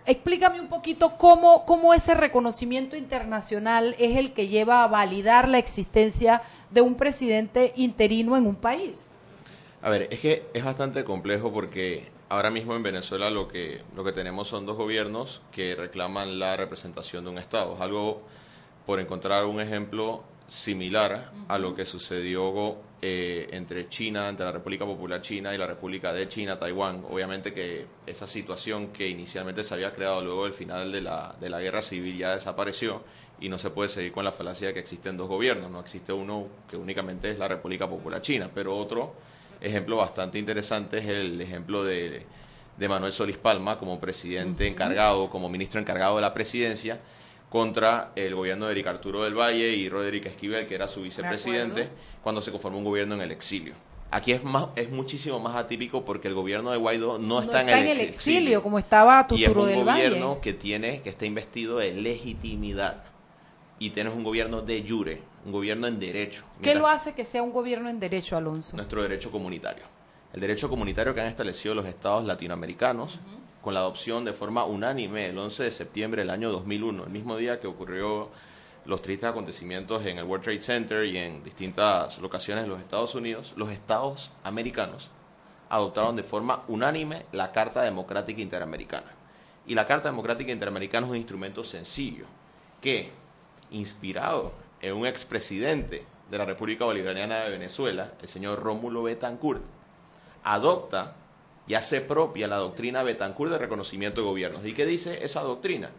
explícame un poquito cómo, cómo ese reconocimiento internacional es el que lleva a validar la existencia de un presidente interino en un país. A ver, es que es bastante complejo porque ahora mismo en Venezuela lo que, lo que tenemos son dos gobiernos que reclaman la representación de un Estado. Es algo, por encontrar un ejemplo similar a lo que sucedió eh, entre China, entre la República Popular China y la República de China, Taiwán. Obviamente que esa situación que inicialmente se había creado luego del final de la, de la guerra civil ya desapareció y no se puede seguir con la falacia de que existen dos gobiernos. No existe uno que únicamente es la República Popular China, pero otro ejemplo bastante interesante es el ejemplo de, de Manuel Solís Palma como presidente encargado, como ministro encargado de la presidencia, contra el gobierno de Eric Arturo del Valle y Roderick Esquivel, que era su vicepresidente, cuando se conformó un gobierno en el exilio. Aquí es más es muchísimo más atípico porque el gobierno de Guaidó no, está, en, el, exilio, como estaba y es Tuturo un del gobierno Valle. que tiene que está investido de legitimidad. Y tienes un gobierno de jure, un gobierno en derecho. ¿Qué lo hace que sea un gobierno en derecho, Alonso? nuestro derecho comunitario. El derecho comunitario que han establecido los estados latinoamericanos con la adopción de forma unánime el 11 de septiembre del año 2001, el mismo día que ocurrió los tristes acontecimientos en el World Trade Center y en distintas locaciones de los Estados Unidos, los estados americanos adoptaron de forma unánime la Carta Democrática Interamericana. Y la Carta Democrática Interamericana es un instrumento sencillo que, inspirado en un expresidente de la República Bolivariana de Venezuela, el señor Rómulo Betancourt, adopta y hace propia la doctrina Betancourt de reconocimiento de gobiernos. ¿Y qué dice esa doctrina?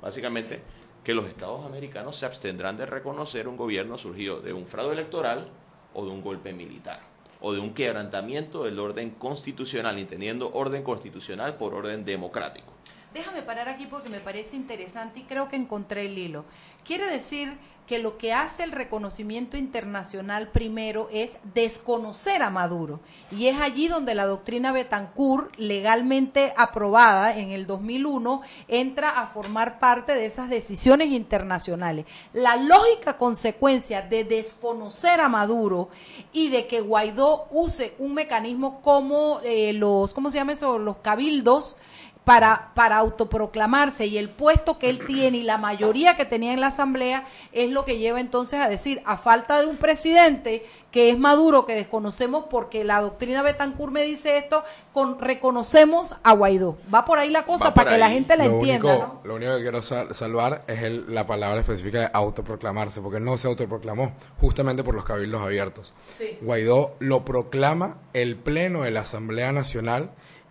Básicamente que los estados americanos se abstendrán de reconocer un gobierno surgido de un fraude electoral o de un golpe militar. o de un quebrantamiento del orden constitucional, entendiendo orden constitucional por orden democrático. Déjame parar aquí porque me parece interesante y creo que encontré el hilo. Quiere decir que lo que hace el reconocimiento internacional primero es desconocer a Maduro. Y es allí donde la doctrina Betancourt, legalmente aprobada en el 2001, entra a formar parte de esas decisiones internacionales. La lógica consecuencia de desconocer a Maduro y de que Guaidó use un mecanismo como eh, los, ¿cómo se llama eso? Los cabildos, para, para autoproclamarse y el puesto que él tiene y la mayoría que tenía en la Asamblea es lo que lleva entonces a decir, a falta de un presidente que es Maduro, que desconocemos porque la doctrina Betancourt me dice esto, con, reconocemos a Guaidó. Va por ahí la cosa para que la gente la lo entienda. Único, ¿no? Lo único que quiero sal- salvar es el- la palabra específica de autoproclamarse, porque no se autoproclamó, justamente por los cabildos abiertos. Sí. Guaidó lo proclama el Pleno de la Asamblea Nacional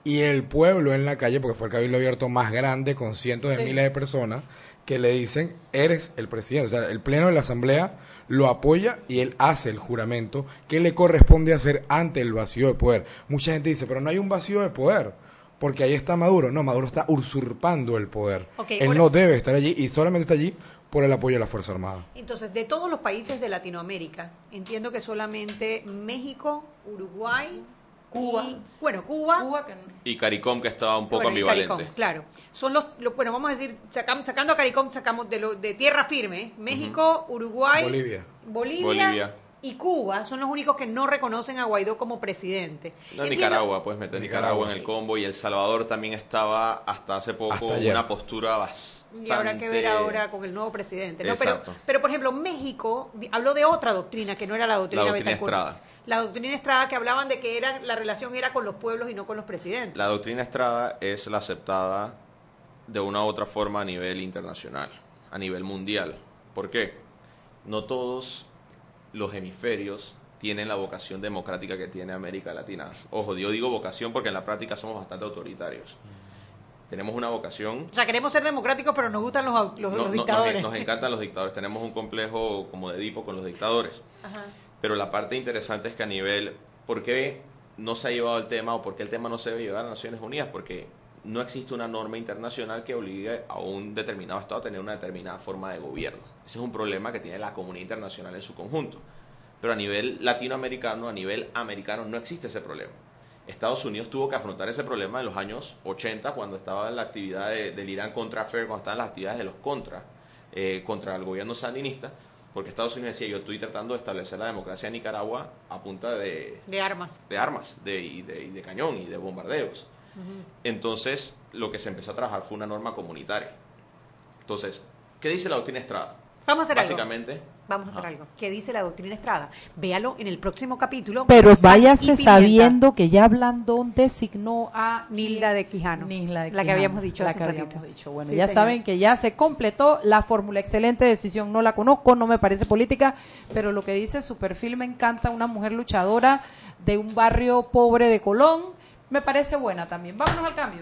y el pueblo en la calle, porque fue el cabildo abierto más grande con cientos de Sí. miles de personas, que le dicen, eres el presidente. O sea, el Pleno de la Asamblea lo apoya y él hace el juramento que le corresponde hacer ante el vacío de poder. Mucha gente dice, pero no hay un vacío de poder. Porque ahí está Maduro. No, Maduro está usurpando el poder. Él no debe estar allí y solamente está allí por el apoyo de la Fuerza Armada. Entonces, de todos los países de Latinoamérica, entiendo que solamente México, Uruguay, Cuba. y- bueno, Cuba, Cuba que no- Y CARICOM que estaba un poco bueno, ambivalente. CARICOM, claro. Son los, lo- bueno, vamos a decir, sacando a CARICOM, sacamos de, lo, de tierra firme, ¿eh? México, Uruguay, Bolivia. Bolivia, Bolivia. y Cuba son los únicos que no reconocen a Guaidó como presidente. No, Entiendo- Nicaragua, puedes meter Nicaragua, Nicaragua. en el combo y El Salvador también estaba hasta hace poco Hasta una postura bastante... Y habrá que ver ahora con el nuevo presidente. ¿no? Pero, Exacto. pero, por ejemplo, México habló de otra doctrina que no era la doctrina, La doctrina. Estrada. La doctrina Estrada que hablaban de que era la relación era con los pueblos y no con los presidentes. La doctrina Estrada es la aceptada de una u otra forma a nivel internacional, a nivel mundial. ¿Por qué? No todos los hemisferios tienen la vocación democrática que tiene América Latina. Ojo, yo digo vocación porque en la práctica somos bastante autoritarios. Tenemos una vocación O sea, queremos ser democráticos, pero nos gustan los, los, No- los no- dictadores. Nos, nos encantan los dictadores. Tenemos un complejo como de Edipo con los dictadores. Ajá. Pero la parte interesante es que a nivel, ¿por qué no se ha llevado el tema o por qué el tema no se debe llevar a Naciones Unidas? Porque no existe una norma internacional que obligue a un determinado Estado a tener una determinada forma de gobierno. Ese es un problema que tiene la comunidad internacional en su conjunto. Pero a nivel latinoamericano, a nivel americano, no existe ese problema. Estados Unidos tuvo que afrontar ese problema en los años 80, cuando estaba en la actividad de- del Irán contra FAIR, cuando estaban las actividades de los contra, eh, contra el gobierno sandinista, porque Estados Unidos decía, yo estoy tratando de establecer la democracia en Nicaragua a punta de, De armas. de armas de, y, de, y de cañón y de bombardeos. Entonces, lo que se empezó a trabajar fue una norma comunitaria. Entonces, ¿qué dice la doctrina Estrada? Vamos a hacer algo. Vamos a hacer algo. ¿Qué dice la doctrina Estrada? Véalo en el próximo capítulo. Pero váyase sabiendo que ya Blandón designó a Nilda de Quijano. Nilda de La que Quijano, habíamos dicho la hace que un habíamos ratito. dicho. Bueno, Sí, ya señor. saben que ya se completó la fórmula. Excelente decisión, no la conozco, no me parece política, pero lo que dice su perfil me encanta, una mujer luchadora de un barrio pobre de Colón, me parece buena también. Vámonos al cambio.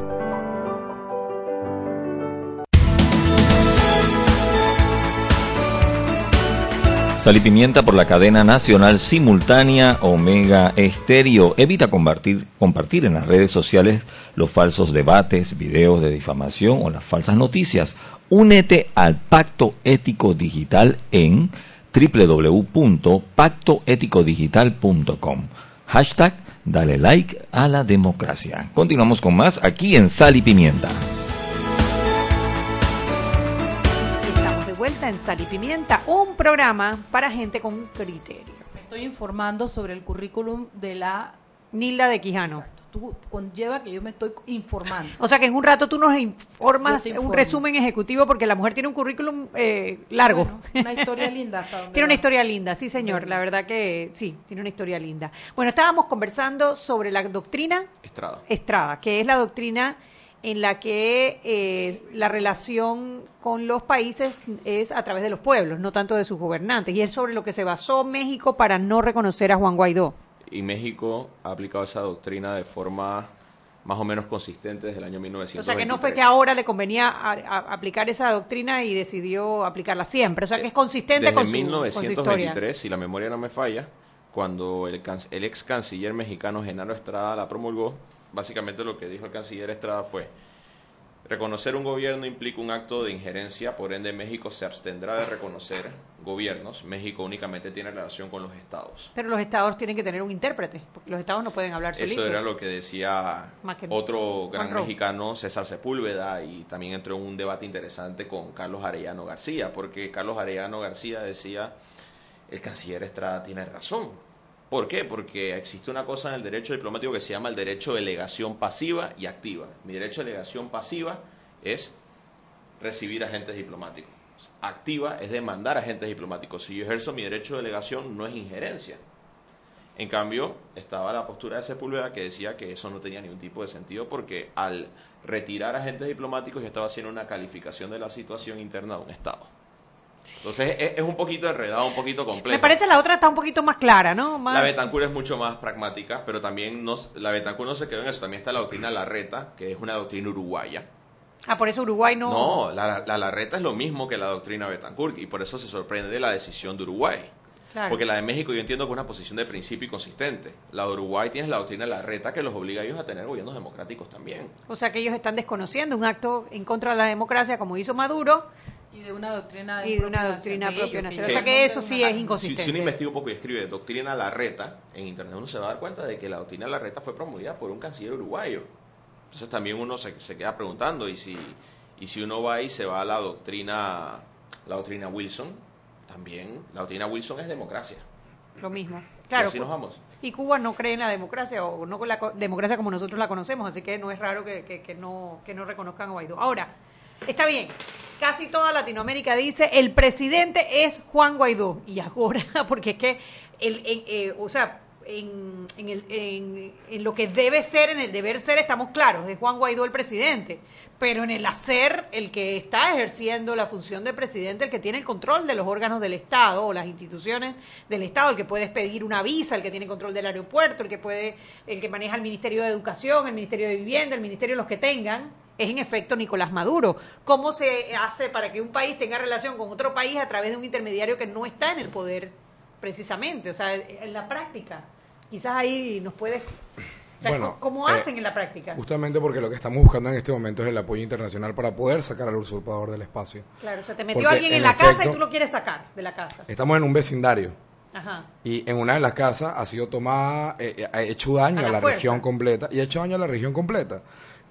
Sal y pimienta por la cadena nacional simultánea Omega Estéreo. Evita compartir, compartir en las redes sociales los falsos debates, videos de difamación o las falsas noticias. Únete al Pacto Ético Digital en www.pactoeticodigital.com. Hashtag Dale like a la democracia. Continuamos con más aquí en Sal y Pimienta. Vuelta en Sal y Pimienta, un programa para gente con criterio. Me estoy informando sobre el currículum de la Nilda de Quijano. Tú conlleva que yo me estoy informando. O sea que en un rato tú nos informas un resumen ejecutivo porque la mujer tiene un currículum eh, largo. Bueno, una historia linda. hasta donde Tiene una historia linda, sí señor, la verdad que sí, tiene una historia linda. Bueno, estábamos conversando sobre la doctrina Estrada. Estrada, que es la doctrina en la que eh, la relación con los países es a través de los pueblos, no tanto de sus gobernantes. Y es sobre lo que se basó México para no reconocer a Juan Guaidó. Y México ha aplicado esa doctrina de forma más o menos consistente desde el año 1923. O sea que no fue que ahora le convenía a- a- aplicar esa doctrina y decidió aplicarla siempre. O sea que es consistente Desde con su, con su. 1923, si la memoria no me falla, cuando el, el ex canciller mexicano Genaro Estrada la promulgó, básicamente lo que dijo el canciller Estrada fue, reconocer un gobierno implica un acto de injerencia, por ende México se abstendrá de reconocer gobiernos, México únicamente tiene relación con los estados. Pero los estados tienen que tener un intérprete, porque los estados no pueden hablar solitos. Eso era lo que decía que- otro gran mexicano, César Sepúlveda, y también entró en un debate interesante con Carlos Arellano García, porque Carlos Arellano García decía, el canciller Estrada tiene razón. ¿Por qué? Porque existe una cosa en el derecho diplomático que se llama el derecho de legación pasiva y activa. Mi derecho de legación pasiva es recibir agentes diplomáticos. Activa es demandar agentes diplomáticos. Si yo ejerzo mi derecho de delegación, no es injerencia. En cambio, estaba la postura de Sepúlveda que decía que eso no tenía ningún tipo de sentido porque al retirar agentes diplomáticos ya estaba haciendo una calificación de la situación interna de un Estado. Entonces es, es un poquito enredado, un poquito complejo. Me parece la otra está un poquito más clara, ¿no? Más... La Betancourt es mucho más pragmática, pero también nos, la Betancourt no se quedó en eso. También está la doctrina Larreta, que es una doctrina uruguaya. Ah, por eso Uruguay no... No, la, la Larreta es lo mismo que la doctrina Betancourt y por eso se sorprende la decisión de Uruguay. Claro. Porque la de México yo entiendo que es una posición de principio y consistente. La de Uruguay tiene la doctrina Larreta que los obliga a ellos a tener gobiernos democráticos también. O sea que ellos están desconociendo un acto en contra de la democracia como hizo Maduro Y de una doctrina y de una propia doctrina nacional, propia ellos, nacional. O sea que eso sí es Si, inconsistente. si uno investiga un poco y escribe doctrina Larreta en internet, uno se va a dar cuenta de que la doctrina Larreta fue promulgada por un canciller uruguayo. Entonces también uno se, se queda preguntando y si y si uno va y se va a la doctrina la doctrina Wilson, también la doctrina Wilson es democracia. Lo mismo. y Claro. así nos vamos. Y Cuba no cree en la democracia o no con la democracia como nosotros la conocemos, así que no es raro que, que- que no, que no reconozcan a Guaidó. Ahora, está bien, casi toda Latinoamérica dice el presidente es Juan Guaidó. Y ahora, porque es que, el, eh, o sea, en, en el- en- en lo que debe ser, en el deber ser, estamos claros, es Juan Guaidó el presidente. Pero en el hacer, el que está ejerciendo la función de presidente, el que tiene el control de los órganos del Estado o las instituciones del Estado, el que puede expedir una visa, el que tiene control del aeropuerto, el que puede, el que maneja el Ministerio de Educación, el Ministerio de Vivienda, el Ministerio de los que tengan, es en efecto Nicolás Maduro. ¿Cómo se hace para que un país tenga relación con otro país a través de un intermediario que no está en el poder precisamente? O sea, en la práctica. Quizás ahí nos puedes... O sea, Bueno, ¿cómo eh, hacen en la práctica? Justamente porque lo que estamos buscando en este momento es el apoyo internacional para poder sacar al usurpador del espacio. Claro, o sea, te metió Porque, alguien en, en la casa y tú lo quieres sacar de la casa. Estamos en un vecindario. Ajá. Y en una de las casas ha sido tomada, eh, eh, ha hecho daño A a, la región completa y ha hecho daño a la región completa.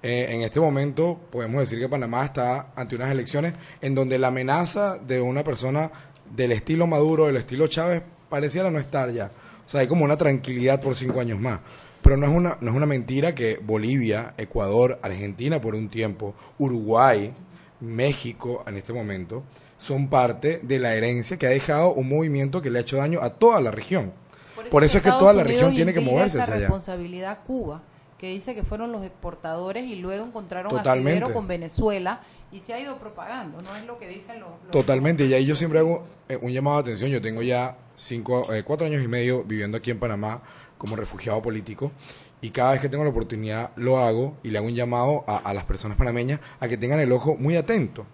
Eh, en este momento podemos decir que Panamá está ante unas elecciones en donde la amenaza de una persona del estilo Maduro, del estilo Chávez, pareciera no estar ya. O sea, hay como una tranquilidad por cinco años más. Pero no es una, no es una mentira que Bolivia, Ecuador, Argentina por un tiempo, Uruguay, México en este momento, son parte de la herencia que ha dejado un movimiento que le ha hecho daño a toda la región. Por eso, es que toda la región tiene que moverse esa hacia responsabilidad Cuba, que dice que fueron los exportadores y luego encontraron Totalmente. asidero con Venezuela y se ha ido propagando, no es lo que dicen los... los- Totalmente, y ahí yo siempre hago eh, un llamado de atención. Yo tengo ya cinco, eh, cuatro años y medio viviendo aquí en Panamá como refugiado político y cada vez que tengo la oportunidad lo hago y le hago un llamado a, a las personas panameñas a que tengan el ojo muy atento.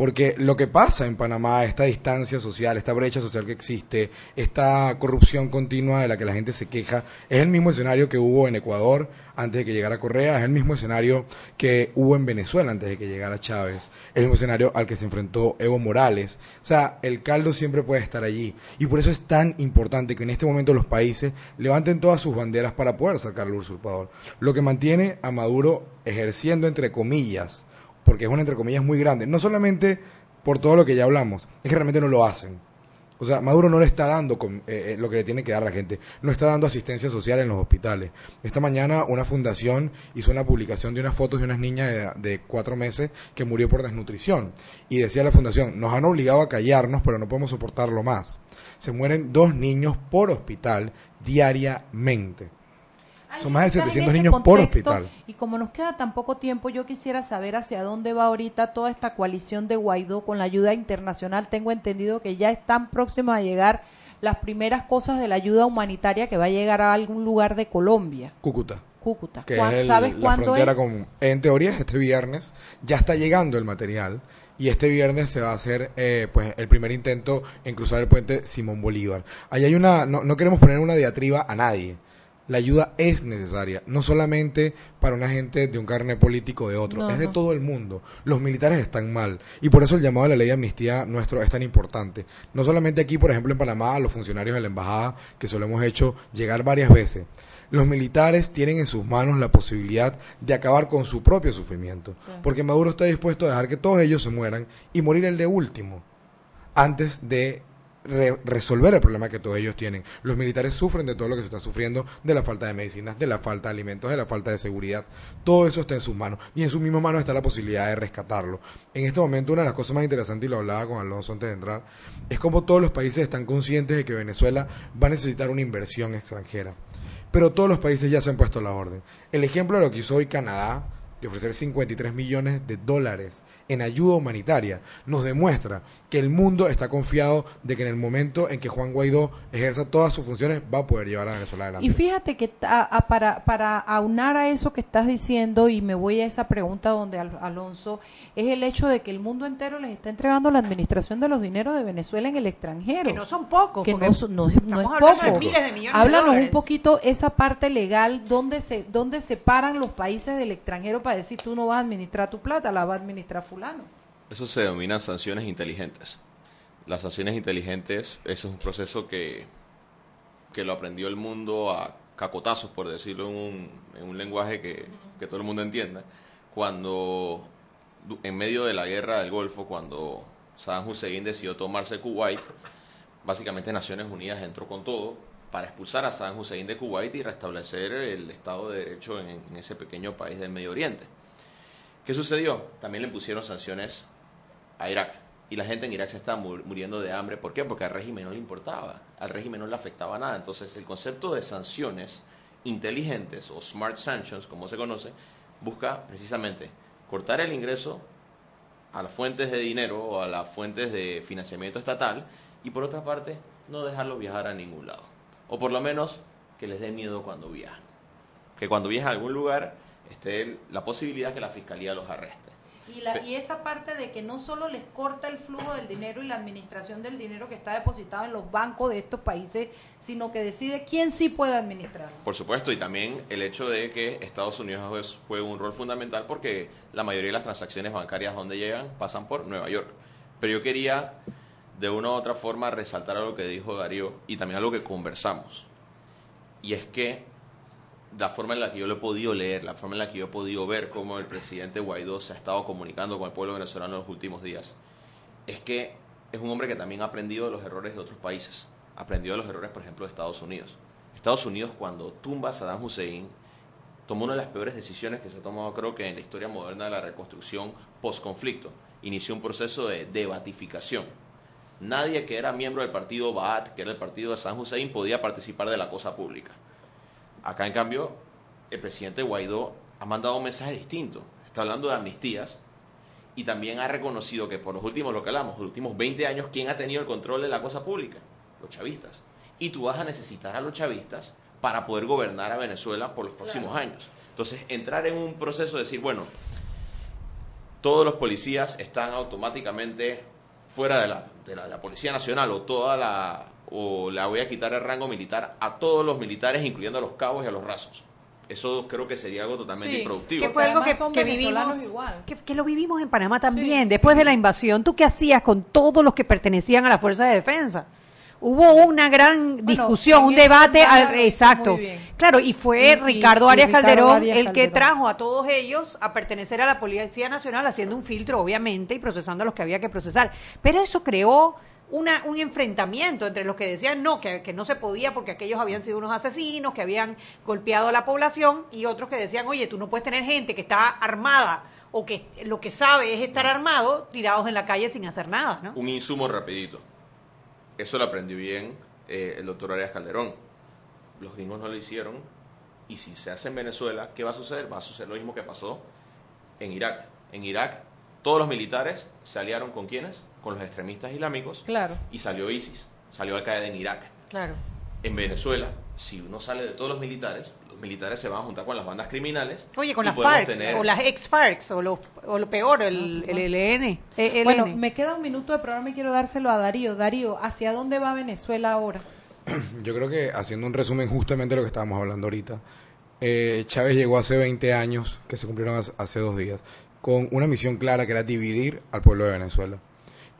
Porque lo que pasa en Panamá, esta distancia social, esta brecha social que existe, esta corrupción continua de la que la gente se queja, es el mismo escenario que hubo en Ecuador antes de que llegara Correa, es el mismo escenario que hubo en Venezuela antes de que llegara Chávez, el mismo escenario al que se enfrentó Evo Morales. O sea, el caldo siempre puede estar allí. Y por eso es tan importante que en este momento los países levanten todas sus banderas para poder sacar al usurpador. Lo que mantiene a Maduro ejerciendo, entre comillas, porque es una entre comillas muy grande, no solamente por todo lo que ya hablamos, es que realmente no lo hacen. O sea, Maduro no le está dando eh, eh, lo que le tiene que dar a la gente, no está dando asistencia social en los hospitales. Esta mañana una fundación hizo una publicación de unas fotos de unas niñas de cuatro meses que murió por desnutrición. Y decía la fundación, nos han obligado a callarnos, pero no podemos soportarlo más. Se mueren dos niños por hospital diariamente. Son más de Estás en 700 ese niños por hospital. Y como nos queda tan poco tiempo, yo quisiera saber hacia dónde va ahorita toda esta coalición de Guaidó con la ayuda internacional. Tengo entendido que ya están próximas a llegar las primeras cosas de la ayuda humanitaria que va a llegar a algún lugar de Colombia, Cúcuta. Cúcuta. que ¿Cuán- es el- ¿Sabes la cuándo frontera es? con en teoría es este viernes ya está llegando el material y este viernes se va a hacer eh, pues el primer intento en cruzar el puente Simón Bolívar ahí hay una no, no queremos poner una diatriba a nadie la ayuda es necesaria, no solamente para una gente de un carne político de otro, No, es de no. todo el mundo. Los militares están mal y por eso el llamado a la ley de amnistía nuestro es tan importante. No solamente aquí, por ejemplo, en Panamá, a los funcionarios de la embajada, que se lo hemos hecho llegar varias veces. Los militares tienen en sus manos la posibilidad de acabar con su propio sufrimiento, porque Maduro está dispuesto a dejar que todos ellos se mueran y morir el de último antes de re- resolver el problema que todos ellos tienen. Los militares sufren de todo lo que se está sufriendo, de la falta de medicinas, de la falta de alimentos, de la falta de seguridad. Todo eso está en sus manos y en sus mismas manos está la posibilidad de rescatarlo. En este momento una de las cosas más interesantes, y lo hablaba con Alonso antes de entrar, es como todos los países están conscientes de que Venezuela va a necesitar una inversión extranjera. Pero todos los países ya se han puesto la orden. El ejemplo de lo que hizo hoy Canadá, de ofrecer 53 millones de dólares en ayuda humanitaria, nos demuestra que el mundo está confiado de que en el momento en que Juan Guaidó ejerza todas sus funciones va a poder llevar a Venezuela adelante. Y fíjate que ta- a- para, para aunar a eso que estás diciendo, y me voy a esa pregunta donde Al- Alonso, es el hecho de que el mundo entero les está entregando la administración de los dineros de Venezuela en el extranjero. Que no son pocos. que no, son- no, no es hablando de poco. miles de millones de Háblanos un dólares. poquito esa parte legal, donde se, donde separan los países del extranjero para decir tú no vas a administrar tu plata, la va a administrar fulano. Eso se denominan sanciones inteligentes. Las sanciones inteligentes, ese es un proceso que, que lo aprendió el mundo a cacotazos, por decirlo en un, en un lenguaje que, que todo el mundo entienda. Cuando, en medio de la guerra del Golfo, cuando Saddam Hussein decidió tomarse Kuwait, básicamente Naciones Unidas entró con todo para expulsar a Saddam Hussein de Kuwait y restablecer el Estado de Derecho en ese pequeño país del Medio Oriente. ¿Qué sucedió? También le pusieron sanciones a Irak. Y la gente en Irak se está mu- muriendo de hambre. ¿Por qué? Porque al régimen no le importaba. Al régimen no le afectaba nada. Entonces, el concepto de sanciones inteligentes o smart sanctions, como se conoce, busca precisamente cortar el ingreso a las fuentes de dinero o a las fuentes de financiamiento estatal y por otra parte no dejarlos viajar a ningún lado. O por lo menos que les dé miedo cuando viajan. Que cuando viajan a algún lugar esté la posibilidad que la fiscalía los arreste. Y, la, y esa parte de que no solo les corta el flujo del dinero y la administración del dinero que está depositado en los bancos de estos países, sino que decide quién sí puede administrarlo. Por supuesto, y también el hecho de que Estados Unidos juega un rol fundamental porque la mayoría de las transacciones bancarias donde llegan pasan por Nueva York. Pero yo quería de una u otra forma resaltar algo que dijo Darío y también algo que conversamos. Y es que la forma en la que yo lo he podido leer, la forma en la que yo he podido ver cómo el presidente Guaidó se ha estado comunicando con el pueblo venezolano en los últimos días, es que es un hombre que también ha aprendido de los errores de otros países. Ha aprendido de los errores, por ejemplo, de Estados Unidos. Estados Unidos, cuando tumba a Saddam Hussein, tomó una de las peores decisiones que se ha tomado, creo que en la historia moderna de la reconstrucción post-conflicto. Inició un proceso de debatificación. Nadie que era miembro del partido Ba'ath, que era el partido de Saddam Hussein, podía participar de la cosa pública. Acá, en cambio, el presidente Guaidó ha mandado un mensaje distinto. Está hablando de amnistías y también ha reconocido que por los últimos, lo que hablamos, los últimos 20 años, ¿quién ha tenido el control de la cosa pública? Los chavistas. Y tú vas a necesitar a los chavistas para poder gobernar a Venezuela por los próximos años. Entonces, entrar en un proceso de decir, bueno, todos los policías están automáticamente fuera de la, de la, de la Policía Nacional o toda la o la voy a quitar el rango militar a todos los militares, incluyendo a los cabos y a los rasos. Eso creo que sería algo totalmente Sí, improductivo. Que fue algo que, vivimos, igual. que, que lo vivimos en Panamá también. Después de la invasión, ¿tú qué hacías con todos los que pertenecían a la Fuerza de Defensa? Hubo una gran discusión, un debate, al- exacto. Claro, y fue Y- Ricardo y Arias Ricardo Calderón Arias el que trajo a todos ellos a pertenecer a la Policía Nacional, haciendo un filtro, obviamente, y procesando a los que había que procesar. Pero eso creó una, un enfrentamiento entre los que decían no, que, que no se podía porque aquellos habían sido unos asesinos, que habían golpeado a la población, y otros que decían, oye, tú no puedes tener gente que está armada o que lo que sabe es estar armado tirados en la calle sin hacer nada. Un insumo rapidito. Eso lo aprendió bien eh, el doctor Arias Calderón. Los gringos no lo hicieron. Y si se hace en Venezuela, ¿qué va a suceder? Va a suceder lo mismo que pasó en Irak. En Irak, todos los militares se aliaron con quiénes? Con los extremistas islámicos. Claro. Y salió ISIS. Salió Al Qaeda en Irak. Claro. En Venezuela, si uno sale de todos los militares, los militares se van a juntar con las bandas criminales. Oye, con las FARC tener- o las ex-FARC o lo, o lo peor, el, el ELN. ELN. Bueno, me queda un minuto de programa y quiero dárselo a Darío. Darío, ¿hacia dónde va Venezuela ahora? Yo creo que haciendo un resumen justamente de lo que estábamos hablando ahorita, eh, Chávez llegó hace 20 años, que se cumplieron hace, hace dos días, con una misión clara que era dividir al pueblo de Venezuela.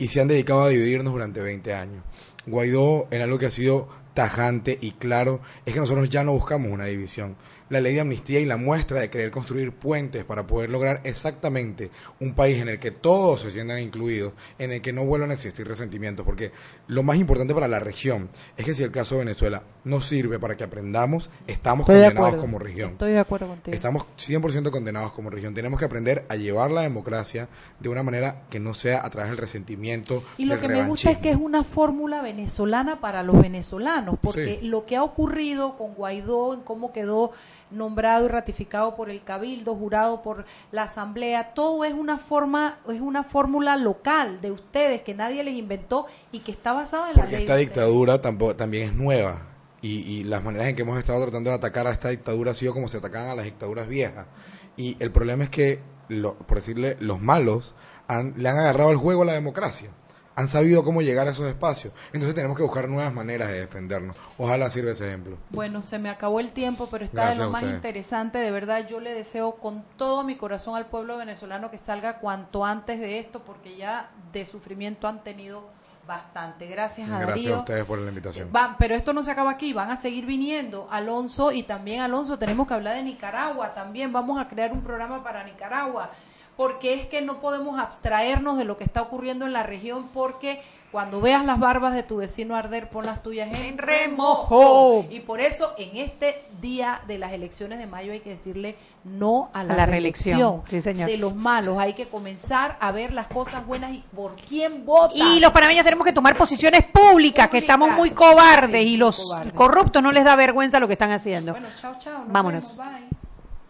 Y se han dedicado a dividirnos durante 20 años. Guaidó, en algo que ha sido tajante y claro, es que nosotros ya no buscamos una división. La ley de amnistía y la muestra de querer construir puentes para poder lograr exactamente un país en el que todos se sientan incluidos, en el que no vuelvan a existir resentimientos, porque lo más importante para la región es que si el caso de Venezuela no sirve para que aprendamos, estamos Estoy condenados como región. Estoy de acuerdo contigo. Estamos 100% condenados como región. Tenemos que aprender a llevar la democracia de una manera que no sea a través del resentimiento. Y lo del que me gusta es que es una fórmula venezolana para los venezolanos, porque Sí. lo que ha ocurrido con Guaidó, en cómo quedó nombrado y ratificado por el Cabildo, jurado por la Asamblea, todo es una forma, es una fórmula local de ustedes que nadie les inventó y que está basada en la ley. esta dictadura tampoco, también es nueva. Y, y las maneras en que hemos estado tratando de atacar a esta dictadura ha sido como se atacaban a las dictaduras viejas. Y el problema es que, lo- por decirle, los malos han- le han agarrado el juego a la democracia. Han sabido cómo llegar a esos espacios. Entonces tenemos que buscar nuevas maneras de defendernos. Ojalá sirva ese ejemplo. Bueno, se me acabó el tiempo, pero está Gracias de lo más interesante. De verdad, yo le deseo con todo mi corazón al pueblo venezolano que salga cuanto antes de esto, porque ya de sufrimiento han tenido bastante. Gracias a Gracias Darío. a ustedes por la invitación. Van, pero esto no se acaba aquí, van a seguir viniendo Alonso y también Alonso, tenemos que hablar de Nicaragua también, vamos a crear un programa para Nicaragua, porque es que no podemos abstraernos de lo que está ocurriendo en la región, porque cuando veas las barbas de tu vecino arder, pon las tuyas en remojo. Y por eso en este día de las elecciones de mayo hay que decirle no a la, reelección, reelección, sí, señor. de los malos, hay que comenzar a ver las cosas buenas y por quién votas. Y los panameños tenemos que tomar posiciones públicas, que estamos muy cobardes sí, y los cobardes. corruptos no les da vergüenza lo que están haciendo. Bueno, chao, chao. nos Vámonos. vemos, bye.